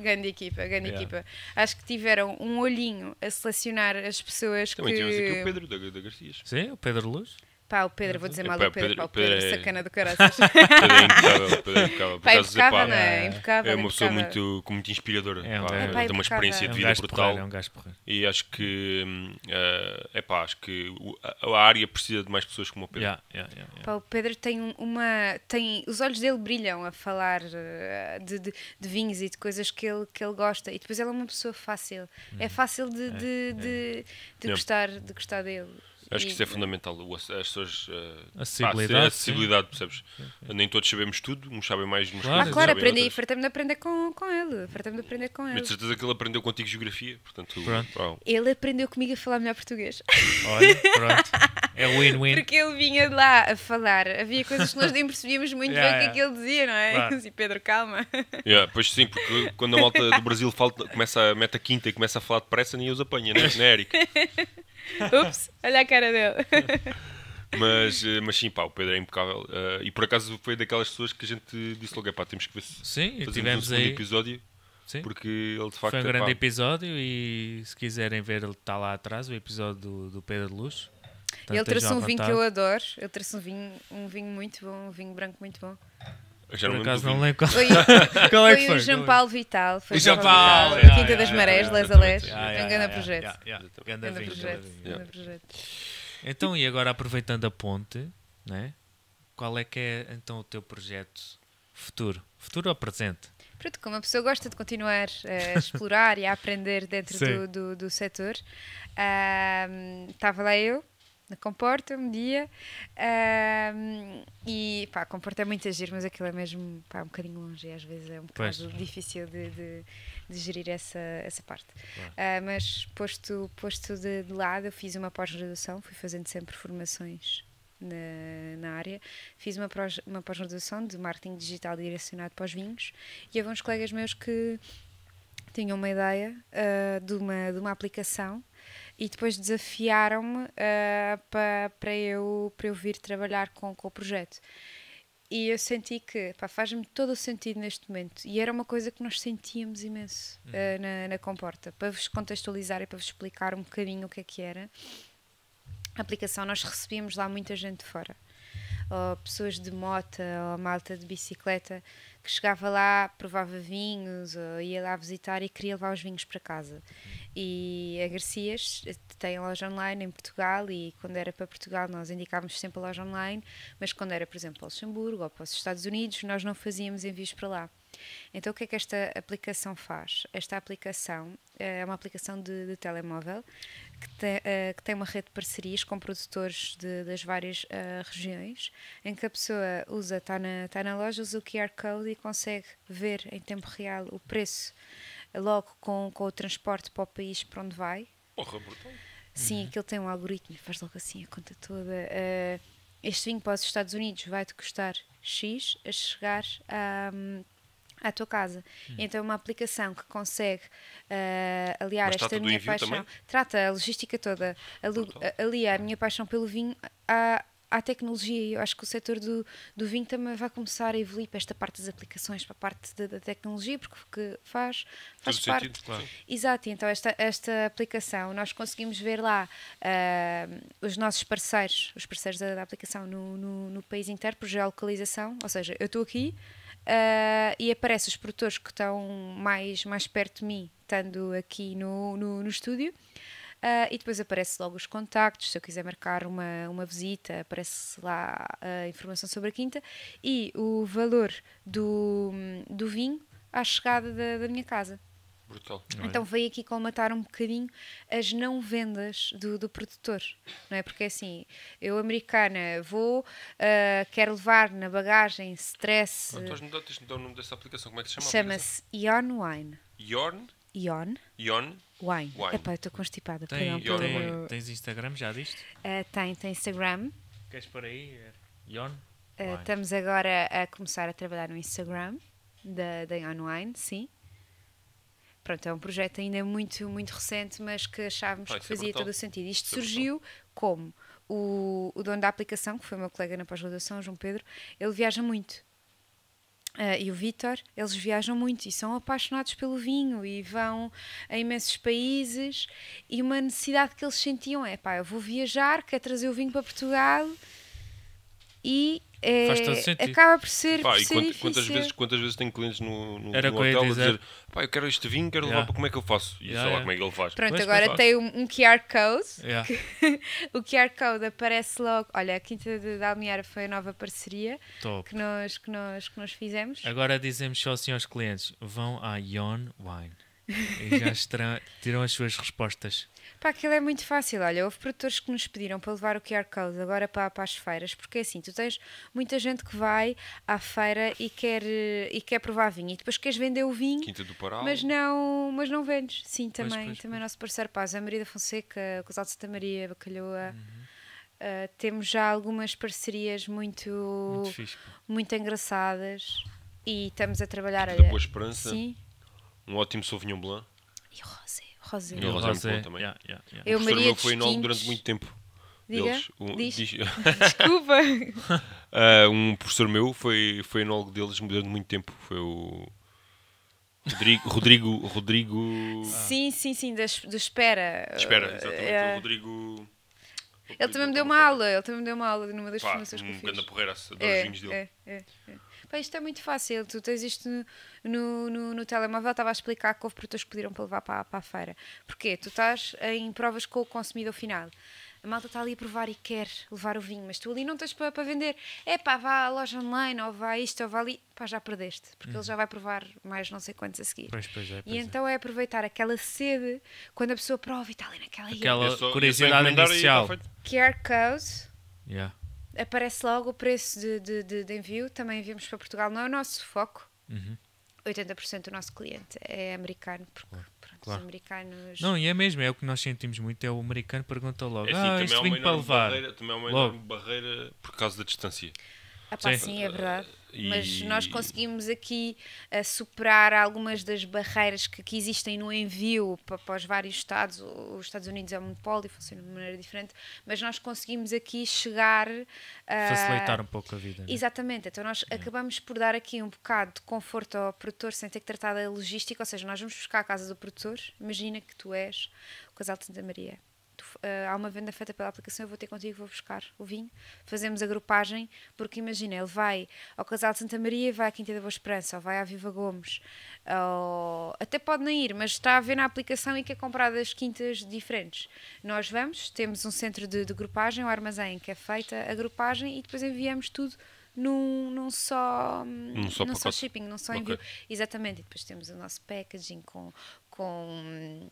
grande equipa, grande yeah. equipa. Acho que tiveram um olhinho a selecionar as pessoas Também que... temos aqui o Pedro da, da Garcias. Sim, o Pedro Luz. Pá, o Pedro, vou dizer É, mal do Pedro, Pedro- pá, o Pedro, Pedro é- sacana do caraças. Pedro é impecável, Pedro é impecável. Pá, impecável, não é? é- Impecável. É uma pessoa muito, com- muito inspiradora. É um pá, É, pá, tem uma experiência É de um vida brutal. é um gajo porreiro. E acho que hum, eh, é pá, acho que a, a área precisa de mais pessoas como o Pedro. Yeah, yeah, yeah, yeah. Pá, o Pedro tem um- uma. Tem, os olhos dele brilham a falar eh, de, de, de vinhos e de coisas que ele, que ele gosta. E depois ele é uma pessoa fácil. É fácil de, de, de, de Yeah. gostar, de gostar dele. Acho que E- isso é fundamental. As pessoas. eh, Acessibilidade, pá, acessibilidade, percebes? Nem todos sabemos tudo, uns sabem mais, uns Claro. Ah, claro, aprendi, outras. fartei-me de aprender com, com ele. Fartei-me de aprender com Mas ele. de certeza que ele aprendeu contigo geografia, portanto. Pronto. Ele aprendeu comigo a falar melhor português. Olha, pronto. É win-win. Porque ele vinha de lá a falar. Havia coisas que nós nem percebíamos muito Yeah, bem o que é que ele dizia, não é? Claro. Assim, Pedro, calma. Yeah, pois sim, porque quando a malta do Brasil falta, começa a mete a quinta e começa a falar depressa, nem os apanha, né, né Eric? Ups, olha a cara dele. Mas, eh, mas sim, pá, o Pedro é impecável. eh, e por acaso foi daquelas pessoas que a gente disse logo: é pá, temos que ver se Sim, fazemos um aí. episódio, Sim. porque ele de facto Foi um é, grande pá, episódio e se quiserem ver, ele está lá atrás, o episódio do, do Pedro Luz. Portanto, ele trouxe um vinho que eu adoro. Ele trouxe um vinho, um vinho muito bom, um vinho branco muito bom. Já Por não acaso lembro não lembro qual, Foi, qual é que foi foi. o Jean Paulo Vital. Foi O Jean Paulo Vital, yeah, Quinta yeah, das yeah, Marés, yeah, Les Alés. Yeah, Foi um grande yeah, projeto. yeah, yeah. Ganda Grande projeto. Então, e agora aproveitando a ponte, né? qual é que é então o teu projeto futuro? Futuro ou presente? Pronto, como a pessoa gosta de continuar a explorar e a aprender dentro do, do, do setor, estava lá eu, na Comporta, um dia, ahm, e pá, Comporta é muito agir, mas aquilo é mesmo pá, um bocadinho longe e às vezes é um Pois. bocado difícil de, de, de gerir essa, essa parte. Claro. Ah, mas posto, posto de, de lado, eu fiz uma pós-graduação, fui fazendo sempre formações na, na área. Fiz uma, prós- uma pós-graduação de marketing digital direcionado para os vinhos e havia uns colegas meus que tinham uma ideia ah, de, uma, de uma aplicação e depois desafiaram-me ah, pa- para eu, para eu vir trabalhar com, com o projeto. E eu senti que faz-me todo o sentido neste momento. E era uma coisa que nós sentíamos imenso ah, na, na Comporta. Para vos contextualizar e para vos explicar um bocadinho o que é que era. A aplicação, nós recebíamos lá muita gente fora. Ou pessoas de moto, ou malta de bicicleta, que chegava lá, provava vinhos, ou ia lá visitar e queria levar os vinhos para casa. E a Garcias tem loja online em Portugal e quando era para Portugal nós indicávamos sempre a loja online, mas quando era, por exemplo, para Luxemburgo ou para os Estados Unidos, nós não fazíamos envios para lá. Então o que é que esta aplicação faz? Esta aplicação eh, é uma aplicação de, de telemóvel que tem, eh, que tem uma rede de parcerias com produtores de- das várias eh, regiões, em que a pessoa usa, está na, tá na loja, usa o QR Code e consegue ver em tempo real o preço logo com, com o transporte para o país para onde vai. Porra, brutal. Sim, aquilo tem um algoritmo e faz logo assim a conta toda. Eh, este vinho para os Estados Unidos vai-te custar X a chegar a, à tua casa. Então é uma aplicação que consegue eh, aliar Mas esta minha paixão. também? Trata a logística toda, alia a minha paixão pelo vinho à, à tecnologia. Eu acho que o setor do, do vinho também vai começar a evoluir para esta parte das aplicações, para a parte da, da tecnologia, porque faz, faz Todo parte. sentido, claro. Exato, então esta, esta aplicação nós conseguimos ver lá ah, os nossos parceiros, os parceiros da, da aplicação no, no, no país inteiro por geolocalização, ou seja, eu estou aqui ah, e aparece os produtores que estão mais, mais perto de mim, estando aqui no, no, no estúdio. Ah, e depois aparece logo os contactos, se eu quiser marcar uma, uma visita, aparece lá a informação sobre a quinta e o valor do, do vinho à chegada da, da minha casa. Brutal. Então veio aqui colmatar um bocadinho as não vendas do, do produtor, não é? Porque assim, eu americana vou, ah, quero levar na bagagem stress, dado- tens-me dado o nome dessa aplicação. Como é que se chama? chama-se Ion Wine. Yorn? Ion Ion? Wine. Wine. Epá, eu estou constipada, Tem, perdão pelo tem- tens Instagram já disto? Ah, tem, tem Instagram. Queres por aí? Yon? Ah, Wine. estamos agora a começar a trabalhar no Instagram da, da Ion Wine, sim. Pronto, é um projeto ainda muito, muito recente, mas que achávamos Ah, que é fazia brutal. todo o sentido. Isto é surgiu como o, o dono da aplicação, que foi o meu colega na pós-graduação, João Pedro, ele viaja muito. Ah, e o Vítor, eles viajam muito e são apaixonados pelo vinho e vão a imensos países. E uma necessidade que eles sentiam é: pá, eu vou viajar, quero trazer o vinho para Portugal, e é, Faz todo sentido. acaba por ser, Pá, por ser quant- quantas, vezes, quantas vezes tenho clientes no, no, Era no que hotel a dizer. pá, eu quero este vinho, quero levar Yeah. para como é que eu faço? E Yeah, sei lá yeah. como é que ele faz. Pronto, Pois, agora tem um, um QR Code. Yeah. O QR Code aparece logo. Olha, a Quinta de Dalmiara foi a nova parceria Top. que nós, que nós, que nós fizemos. Agora dizemos só assim aos clientes: vão à Yon Wine. E já tiram as suas respostas. Pá, aquilo é muito fácil. Olha, houve produtores que nos pediram para levar o QR Code agora para, para as feiras, porque é assim, tu tens muita gente que vai à feira e quer, e quer provar vinho e depois queres vender o vinho, Paral. mas não, mas não vendes. Sim, Pois, também, pois, também nosso parceiro Paz, a Maria da Fonseca, o Casal de Santa Maria, Bacalhoa. Uhum. Uh, temos já algumas parcerias muito, Muito muito engraçadas e estamos a trabalhar. Quinta da Boa Esperança. Sim. Um ótimo Sauvignon Blanc. E o Rosé. Rosé. E o Rosé é muito bom também. yeah, yeah, yeah. Eu, o professor Maria meu dos foi enólogo Tintos. durante muito tempo. Diga, Deles. Um, diz. diz- Desculpa. Ah, um professor meu foi, foi enólogo deles durante muito tempo. Foi o Rodrigo. Rodrigo. Rodrigo Sim, sim, sim, da, da espera. espera, Uh, exatamente. é. O Rodrigo. Ele também me deu uma aula, ele também me deu uma aula numa das Pá, formações que eu um fiz. grande porreira, adoro os É, vinhos dele. é, é, é. Pá, isto é muito fácil. Tu tens isto no, no, no, no telemóvel. Estava a explicar que houve produtores que pediram para levar para, para a feira. Porquê? Tu estás em provas com o consumidor final. A malta está ali a provar e quer levar o vinho, mas tu ali não tens para, para vender. É pá, vá à loja online, ou vá isto, ou vá ali. Pá, já perdeste, porque ele já vai provar mais não sei quantos a seguir. Pois, pois é. Pois E é. então é aproveitar aquela sede quando a pessoa prova e está ali naquela Aquela- curiosidade e inicial. QR Code Yeah. Aparece logo o preço de, de, de- de envio. Também enviamos para Portugal, não é o nosso foco. Uhum. 80% do nosso cliente é americano, porque pronto, claro. os americanos. Não, e é mesmo, é o que nós sentimos muito. É o americano pergunta logo: É assim, Ah, uma vinho para enorme levar. barreira, também há uma Logo. enorme barreira por causa da distância. Ah, pá, Sim. sim, é verdade. E- Mas nós conseguimos aqui ah, superar algumas das barreiras que, que existem no envio para, para os vários Estados. Os Estados Unidos é um monopólio, funciona de maneira diferente, mas nós conseguimos aqui chegar a. Facilitar um pouco a vida. né? Exatamente, então nós acabamos por dar aqui um bocado de conforto ao produtor sem ter que tratar da logística, ou seja, nós vamos buscar a casa do produtor, imagina que tu és o casal de Santa Maria. Tu, ah, há uma venda feita pela aplicação, eu vou ter contigo, vou buscar o vinho, fazemos a grupagem, porque imagina, ele vai ao casal de Santa Maria, vai à Quinta da Boa Esperança, ou vai à Viva Gomes, ou até pode nem ir, mas está a ver na aplicação e quer comprar das quintas diferentes. Nós vamos, temos um centro de, de grupagem, um armazém que é feita a grupagem e depois enviamos tudo num, num só, Num só num só shipping, num só envio. Exatamente, e depois temos o nosso packaging com, com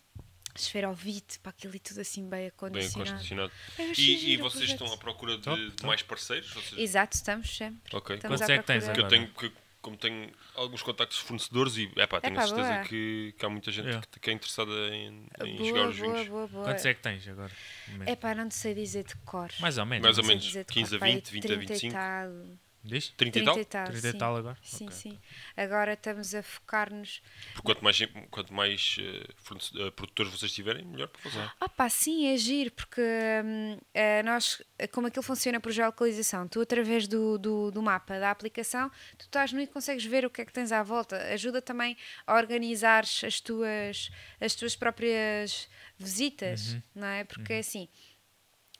esferovite, para aquilo e tudo assim bem Bem acondicionado. achei E, e vocês projeto. estão à procura de, de mais parceiros? Seja, Exato, estamos sempre. Ok. Estamos Quantos é que tens eu agora? tenho, que, como tenho alguns contactos de fornecedores e epá, tenho Epá, a certeza que, que há muita gente Yeah. que, que é interessada em, em boa, jogar os boa, vinhos. boa, boa. Quantos é que tens agora? É pá, não te sei dizer de cor. Mais ou menos. Mais ou menos. dizer de 15 a cor, pá, aí 20, 20 a 30 e 25. tal. Diz? 30 e tal? 30 e tal, 30 e tal agora? Sim, Ok, sim. Agora estamos a focar-nos quanto mais, quanto mais eh, produtores vocês tiverem, melhor para vocês. Ah pá, sim, é giro, porque eh, nós, como aquilo funciona por geolocalização, tu através do, do, do mapa da aplicação, tu estás no e consegues ver o que é que tens à volta. Ajuda também a organizar as tuas, as tuas próprias visitas, não é? Porque é assim,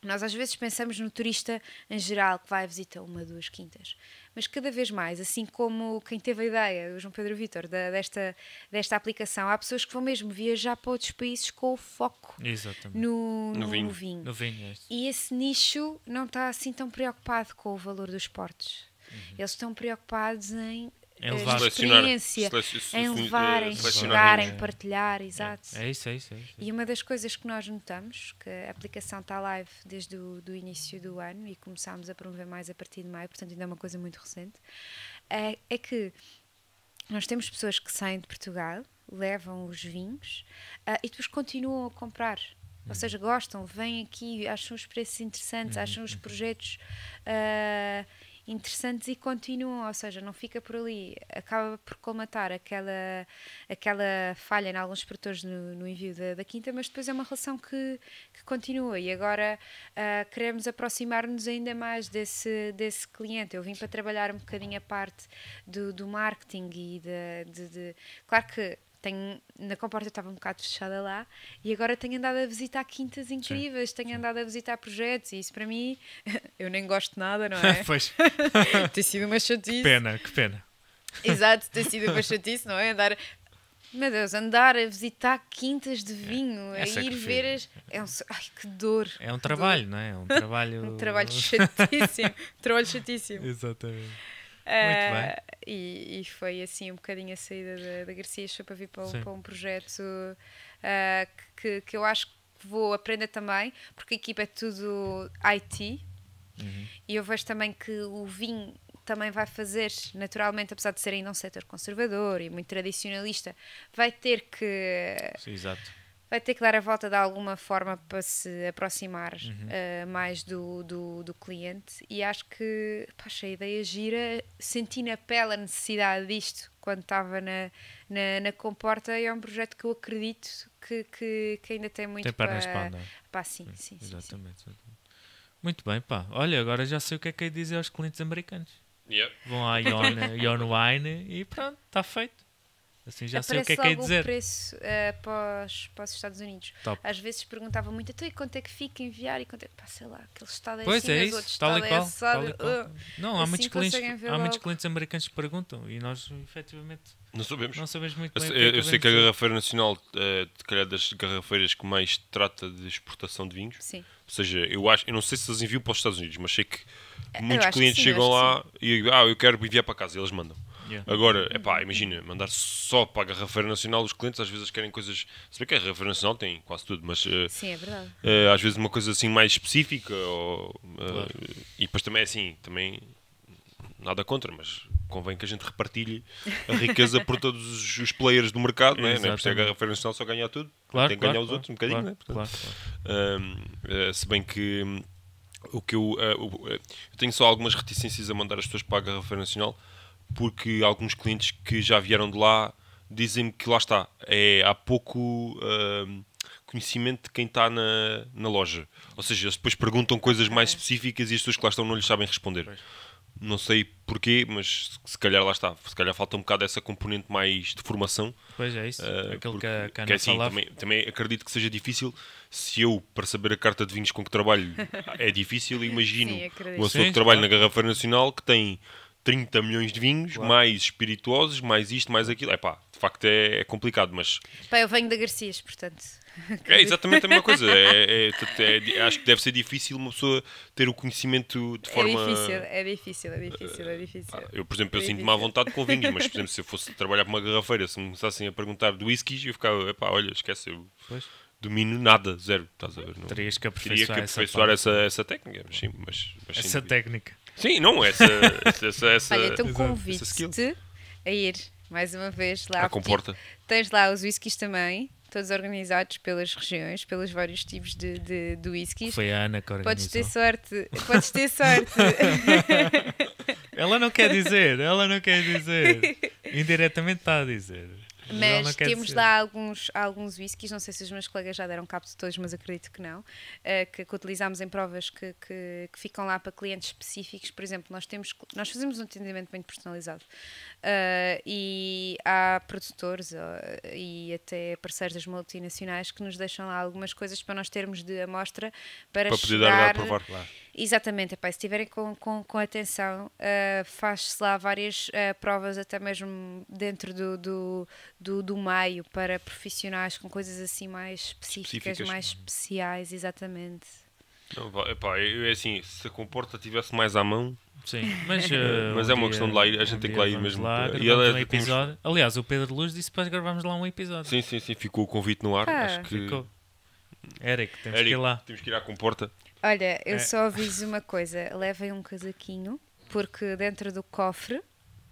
nós às vezes pensamos no turista em geral que vai a visita uma, duas quintas, mas cada vez mais, assim como quem teve a ideia, o João Pedro Vitor, da- desta, desta aplicação, há pessoas que vão mesmo viajar para outros países com o foco Exatamente. no, No no- vinho. vinho. No vinho, é. E esse nicho não está assim tão preocupado com o valor dos portos. Eles estão preocupados em, Em eh, levar. Experiência, em levar, em chegar, em partilhar, exato. É isso, é isso. É isso. E uma das coisas que nós notamos, que a aplicação está live desde o do início do ano e começámos a promover mais a partir de maio, portanto ainda é uma coisa muito recente, é, é que nós temos pessoas que saem de Portugal, levam os vinhos ah, e depois continuam a comprar. Ou seja, gostam, vêm aqui, acham os preços interessantes, acham os projetos ah, interessantes e continuam. Ou seja, não fica por ali. Acaba por colmatar aquela, aquela falha em alguns produtores no, no envio da, da quinta, mas depois é uma relação que, que continua. E agora ah, queremos aproximar-nos ainda mais desse, desse cliente. Eu vim para trabalhar um bocadinho a parte do, do marketing e de, de, de- Claro que tenho, na comporta estava um bocado fechada lá e agora tenho andado a visitar quintas incríveis, tenho andado a visitar projetos e isso para mim, eu nem gosto nada, não é? pois, tem sido uma chatice. pena, que pena. Exato, tem sido uma chatice, não é? Andar, meu Deus, andar a visitar quintas de vinho, a essa é ir que ver as. É um, ai, que dor. É um trabalho, não é? É um trabalho. Um trabalho chatíssimo. um trabalho chatíssimo. Exatamente. Ah, e, e foi assim um bocadinho a saída da, da Garcia para vir para, um- para um projeto ah, que, que eu acho que vou aprender também, porque a equipa é tudo IT Uhum. e eu vejo também que o vinho também vai fazer, naturalmente, apesar de ser ainda um setor conservador e muito tradicionalista, vai ter que Sim, exato. Vai ter que dar a volta de alguma forma para se aproximar Uhum. eh, mais do, do, do cliente e acho que pá, achei a ideia gira, senti na pele a necessidade disto quando estava na, na, na Comporta e é um projeto que eu acredito que, que, que ainda tem muito Tem para... para andar. Pá, sim, sim, sim, sim. Exatamente, exatamente. Muito bem, pá. Olha, agora já sei o que é que é dizer aos clientes americanos. Yeah. Vão à Ion, Ion Wine e pronto, está feito. Assim já sei o que é que é logo o dizer. preço eh, para, os, para os Estados Unidos. Top. Às vezes perguntavam muito, então e quanto é que fica enviar? E quanto é que, pá, sei lá, aquele estado é Pois assim, é mas isso, outro tal e estado é qual. assado. tal qual. Uh. Não, há, Assim muitos clientes, há muitos clientes americanos que perguntam e nós efetivamente Não sabemos. não sabemos muito Eu, bem. que é eu sei que a Garrafeira Nacional é, de calhar, das garrafeiras que mais trata de exportação de vinhos. Sim. Ou seja, eu acho, eu não sei se eles enviam para os Estados Unidos, mas sei que muitos acho que clientes sim, eu chegam lá e ah, eu quero enviar para casa, e eles mandam. Yeah. Agora, é pá, imagina, mandar só para a Garrafeira Nacional, os clientes às vezes querem coisas. Se bem que a Garrafeira Nacional tem quase tudo, mas eh, Sim, é verdade. eh, às vezes uma coisa assim mais específica. Ou, eh, Claro. E depois também é assim, também nada contra, mas convém que a gente repartilhe a riqueza por todos os, os players do mercado, não é? Não é por ser a. Garrafeira Nacional só ganhar tudo, Claro, tem que claro, ganhar os outros um bocadinho, claro, não é? Portanto, eh, se bem que hum, o que eu, eu tenho só algumas reticências a mandar as pessoas para a Garrafeira Nacional porque alguns clientes que já vieram de lá dizem-me que lá está, é, há pouco hum, conhecimento de quem está na, na loja. Ou seja, eles depois perguntam coisas mais específicas e as pessoas que lá estão não lhes sabem responder. Não sei porquê, mas se calhar lá está. Se calhar falta um bocado essa componente mais de formação. Pois é isso. Uh, Aquilo porque- que a, que a que Ana é assim, falava. também, também acredito que seja difícil se eu, para saber a carta de vinhos com que trabalho, é difícil, imagino Sim, uma pessoa Sim, que trabalha claro. na Garrafeira Nacional que tem 30 milhões de vinhos, Claro. mais espirituosos, mais isto, mais aquilo. É pá, de facto é, é complicado, mas Pá, eu venho da Garcias, portanto. é exatamente a mesma coisa. É- é- é- é- acho que deve ser difícil uma pessoa ter o conhecimento de forma. É difícil, é difícil, é difícil, é difícil. Ah, Eu, por exemplo, eu É sinto-me à vontade com vinhos, mas, por exemplo, se eu fosse trabalhar para uma garrafeira, se me começassem a perguntar de whiskies, eu ficava, epá, olha, esquece, eu Pois. domino nada, zero, estás a ver? Não, Terias que teria que aperfeiçoar, essa, aperfeiçoar essa, essa técnica, mas sim, mas, mas essa técnica. Sim, não, essa, essa, essa, essa Olha, então convido-te a ir mais uma vez lá. a porque comporta. Tens lá os whiskies também, todos organizados pelas regiões, pelos vários tipos de, de, de whiskies. Foi a Ana que Podes ter organizou. sorte, podes ter sorte. Ela não quer dizer, ela não quer dizer. Indiretamente está a dizer. Mas temos dizer. lá alguns, alguns whiskies, não sei se os meus colegas já deram cabo de todos, mas acredito que não, eh, que, que utilizamos em provas que, que, que ficam lá para clientes específicos. Por exemplo, nós, temos, nós fazemos um atendimento muito personalizado Eh, e há produtores eh, e até parceiros das multinacionais que nos deixam lá algumas coisas para nós termos de amostra para, Para poder dar a provar. Exatamente, epá, se estiverem com, com, com atenção, uh, faz-se lá várias uh, provas, até mesmo dentro do, do, do, do meio, para profissionais com coisas assim mais específicas, Específicas. mais especiais, exatamente. Não, epá, eu- é assim, se a comporta tivesse mais à mão, Sim, mas, eh, Mas um é uma dia- questão de lá ir, a um gente tem que lá ir mesmo. Lá, E é um temos- episódio. Aliás, o Pedro Luz disse para gravarmos lá um episódio. sim, sim, sim, ficou o convite no ar. Ah. Acho que. Ficou. Eric, temos Eric, que ir lá. Temos que ir à comporta. Olha, eu É. só aviso uma coisa: levem um casaquinho, porque dentro do cofre,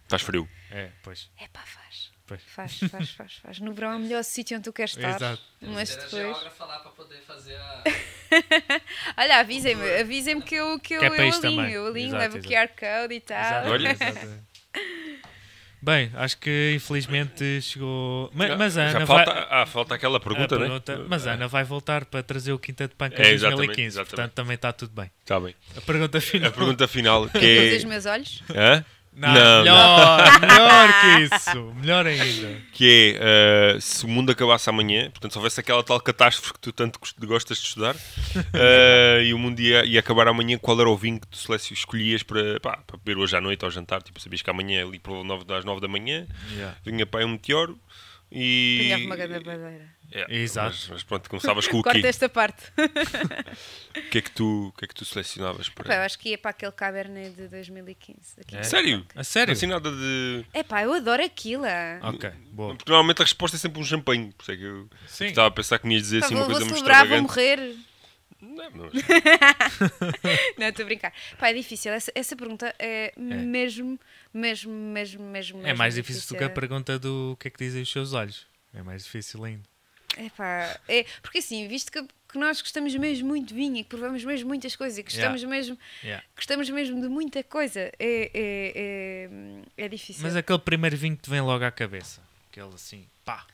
Estás frio. É, pois. é pá, faz. Pois. Faz, faz, faz, faz. No verão é o melhor sítio onde tu queres estar. Exato. Mas Ter a depois. geógrafa lá para poder fazer a. Olha, avisem-me, avisem-me que eu, que eu, Que é eu para isto alinho, também. eu alinho, Exato, levo o. QR Code e tal. Exato, Olha. exato. Bem, acho que infelizmente chegou. Ma- Mas, a Já Ana falta, vai. ah, falta aquela pergunta, pergunta- né? Mas a Ana vai voltar para trazer o Quinta de Pancas É, em exatamente, 2015, exatamente. portanto também está tudo bem. Está bem. A pergunta final. A pergunta final, que é... meus olhos? Hã? Não, Não, melhor, melhor que isso. Melhor ainda. Que é, uh, se o mundo acabasse amanhã, portanto, se houvesse aquela tal catástrofe que tu tanto gost- gostas de estudar, uh, e o mundo ia, ia acabar amanhã, qual era o vinho que tu escolhias para, pá, para beber hoje à noite ao jantar? Tipo, sabias que amanhã, ali por nove, das 9 da manhã, Yeah. vinha para aí um meteoro e... Punha uma grande bandeira. É, Exato. Mas, mas pronto, começavas com o Corta quê? esta parte. O que é que tu, o que é que tu selecionavas Epá, eu para... acho que ia para aquele Cabernet de 2015. Aqui. É? Sério? A sério? Assim nada de... Epá, eu adoro aquilo. Ok, boa. Porque normalmente a resposta é sempre um champanhe, por isso é que eu Sim. estava a pensar que me ias dizer Pá, assim vou, uma vou coisa muito celebrar, vou extravagante. morrer. Não, mas- Não, estou a brincar. Pá, é difícil. Essa, essa pergunta é, mesmo, mesmo, mesmo, mesmo. É mais difícil do que a pergunta do que é que dizem os seus olhos. É mais difícil ainda. Epá, é, porque assim, visto que, que nós gostamos mesmo muito de vinho e que provamos mesmo muitas coisas e que Yeah. gostamos, mesmo, Yeah. gostamos mesmo de muita coisa, é, é, é, é difícil. Mas aquele primeiro vinho que te vem logo à cabeça. Aquele assim, pá.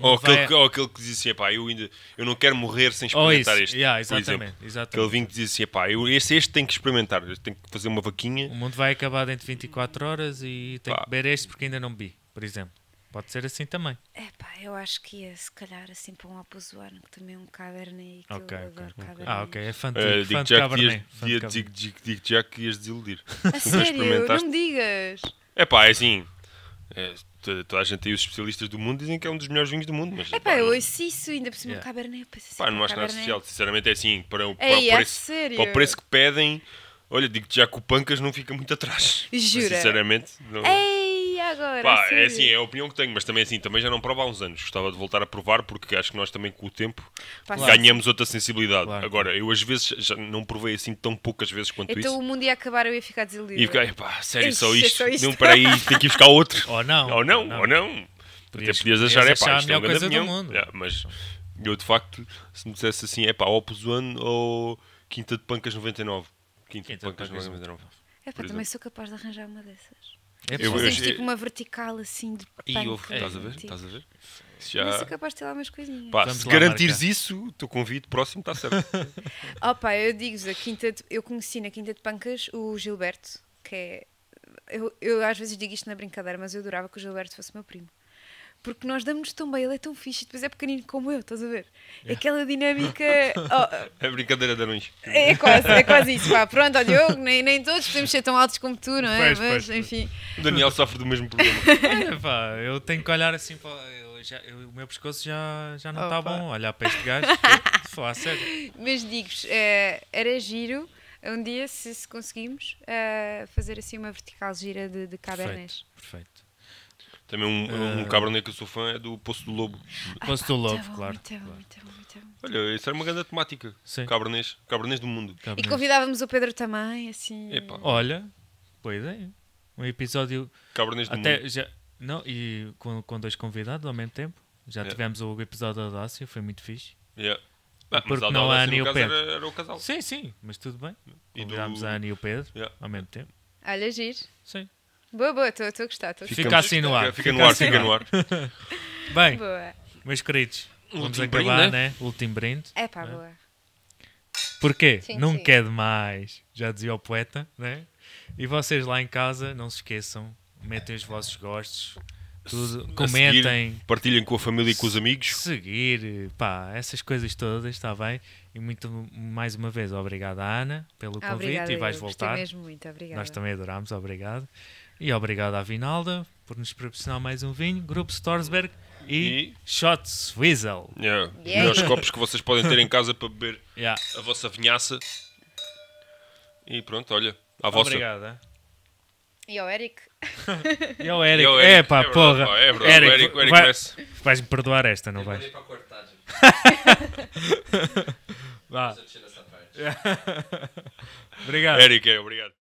Ou aquele, vai- que- ou aquele que diz assim, epá, eu ainda eu não quero morrer sem Ou experimentar isso, este. yeah, por exatamente, exemplo. exatamente. Aquele vinho que diz assim, epá, eu, este, este tenho que experimentar, eu tenho que fazer uma vaquinha. O mundo vai acabar dentro de 24 horas e tenho Pá. que beber este porque ainda não bebi, por exemplo. Pode ser assim também. Epá, eu acho que ia se calhar assim para um Alpozoano, que também é um Cabernet, que Ok, eu ok. adoro Cabernet. Ah, ok. É fã de, Uh, fã de Cabernet. Cabernet. digo, digo, digo já que ias desiludir. A sério, não me digas. Epá, é assim, é, toda, toda a gente aí, os especialistas do mundo, dizem que é um dos melhores vinhos do mundo, mas Epá, eu não, ouço isso, ainda por cima Yeah. Cabernet, eu penso assim, pá, não pá, acho nada Cabernet. especial. Sinceramente é assim, para, o- para, Ei, o é preço, sério? para o preço que pedem, olha, digo já que o Pancas não fica muito atrás. Jura? Sinceramente, não. Ei, agora, Pá, é sério? assim, é a opinião que tenho, mas também assim, também já não provo há uns anos. Gostava de voltar a provar porque acho que nós também com o tempo Pá, ganhamos outra sensibilidade. Claro. Agora, eu às vezes já não provei assim tão poucas vezes quanto Então isso. o mundo ia acabar, eu ia ficar desiludida. E fiquei, pá, sério, Ixi, só é isto? só isto. Não, peraí, tem que ir buscar outro. Ou não. Ou não, ou não. ou não. Podias- Até podias podias achar, é pá, a isto é um coisa do avião. mundo. Yeah, mas eu de facto, se me dissesse assim, é pá, Opus One ou Quinta de Pancas 99. Quinta, Quinta de de Pancas Pancas 99. É pá, também sou capaz de arranjar uma dessas. É Eu- eu- tipo uma vertical assim de E punk, ouve, estás a ver? tipo. Estás a ver? Já... sou capaz de ter lá umas coisinhas. Pá, se lá garantires isso, o teu convite próximo está certo. Oh pá, eu digo-vos, a Quinta de- eu conheci na Quinta de Pancas o Gilberto, que é. Eu, eu às vezes digo isto na brincadeira, mas eu adorava que o Gilberto fosse meu primo. Porque nós damos-nos tão bem, ele é tão fixe e depois é pequenino como eu, estás a ver? Aquela dinâmica. oh, É brincadeira de anões. é quase, é quase isso. Pá, pronto, olha, eu, nem, nem todos podemos ser tão altos como tu, não é? Pois, mas, pois, enfim. O Daniel sofre do mesmo problema. É, pá, eu tenho que olhar assim para. eu já- eu- o meu pescoço já, já não está Opa. bom. Olhar para este gajo. Falar sério. Mas digo-vos, eh, era giro um dia, se, se conseguimos, eh, fazer assim uma vertical gira de, de. Perfeito. Perfeito. Também um, um cabernet que eu sou fã é do Poço do Lobo. Poço do Muito Lobo, bom, claro. Muito bom, claro. muito bom, muito bom. Olha, isso era uma grande temática. Sim. Cabernets. Cabernets do mundo. E Cabernet. convidávamos o Pedro também, assim. Epá. Olha, boa ideia. Um episódio Cabernets do até mundo. já. Não, e com, com dois convidados ao mesmo tempo. Já Yeah. tivemos o episódio da Dácia, foi muito fixe. Yeah. Ah, Porque mas não a há Ana no o Pedro. era, era o casal. Sim, sim, mas tudo bem. E Convidámos do- a Ana e o Pedro Yeah. ao mesmo tempo. Olha, giro. Sim. Boa, boa, estou a gostar. Tô Fica assim no ar. Fica, no ar, assim fica no ar. Bem, Boa. meus queridos, vamos Último acabar, brinde, né? Último brinde. É pá, boa. Porquê? Sim, não sim. quer demais, já dizia o poeta, né? E vocês lá em casa, não se esqueçam, metem os vossos gostos, tudo, comentem, seguir, partilhem com a família e com os amigos. seguir, pá, essas coisas todas, está bem? E muito mais uma vez, obrigado à Ana pelo convite Obrigada, e vais voltar. mesmo muito, obrigada. Nós também adorámos, obrigado. E obrigado à Vinalda por nos proporcionar mais um vinho, Grupo Storsberg e, E- Shots Weasel. Yeah. Os Yeah. melhores copos que vocês podem ter em casa para beber Yeah. a vossa vinhaça. E pronto, olha, à vossa. Obrigado. E ao Eric? E ao Eric, E ao é Eric, pá, é porra. pá, é verdade, o Eric- o Eric vai- merece. vais-me perdoar esta, não Eu vou vais? ir para cortar, gente. Vá. Obrigado. Eric, é, obrigado.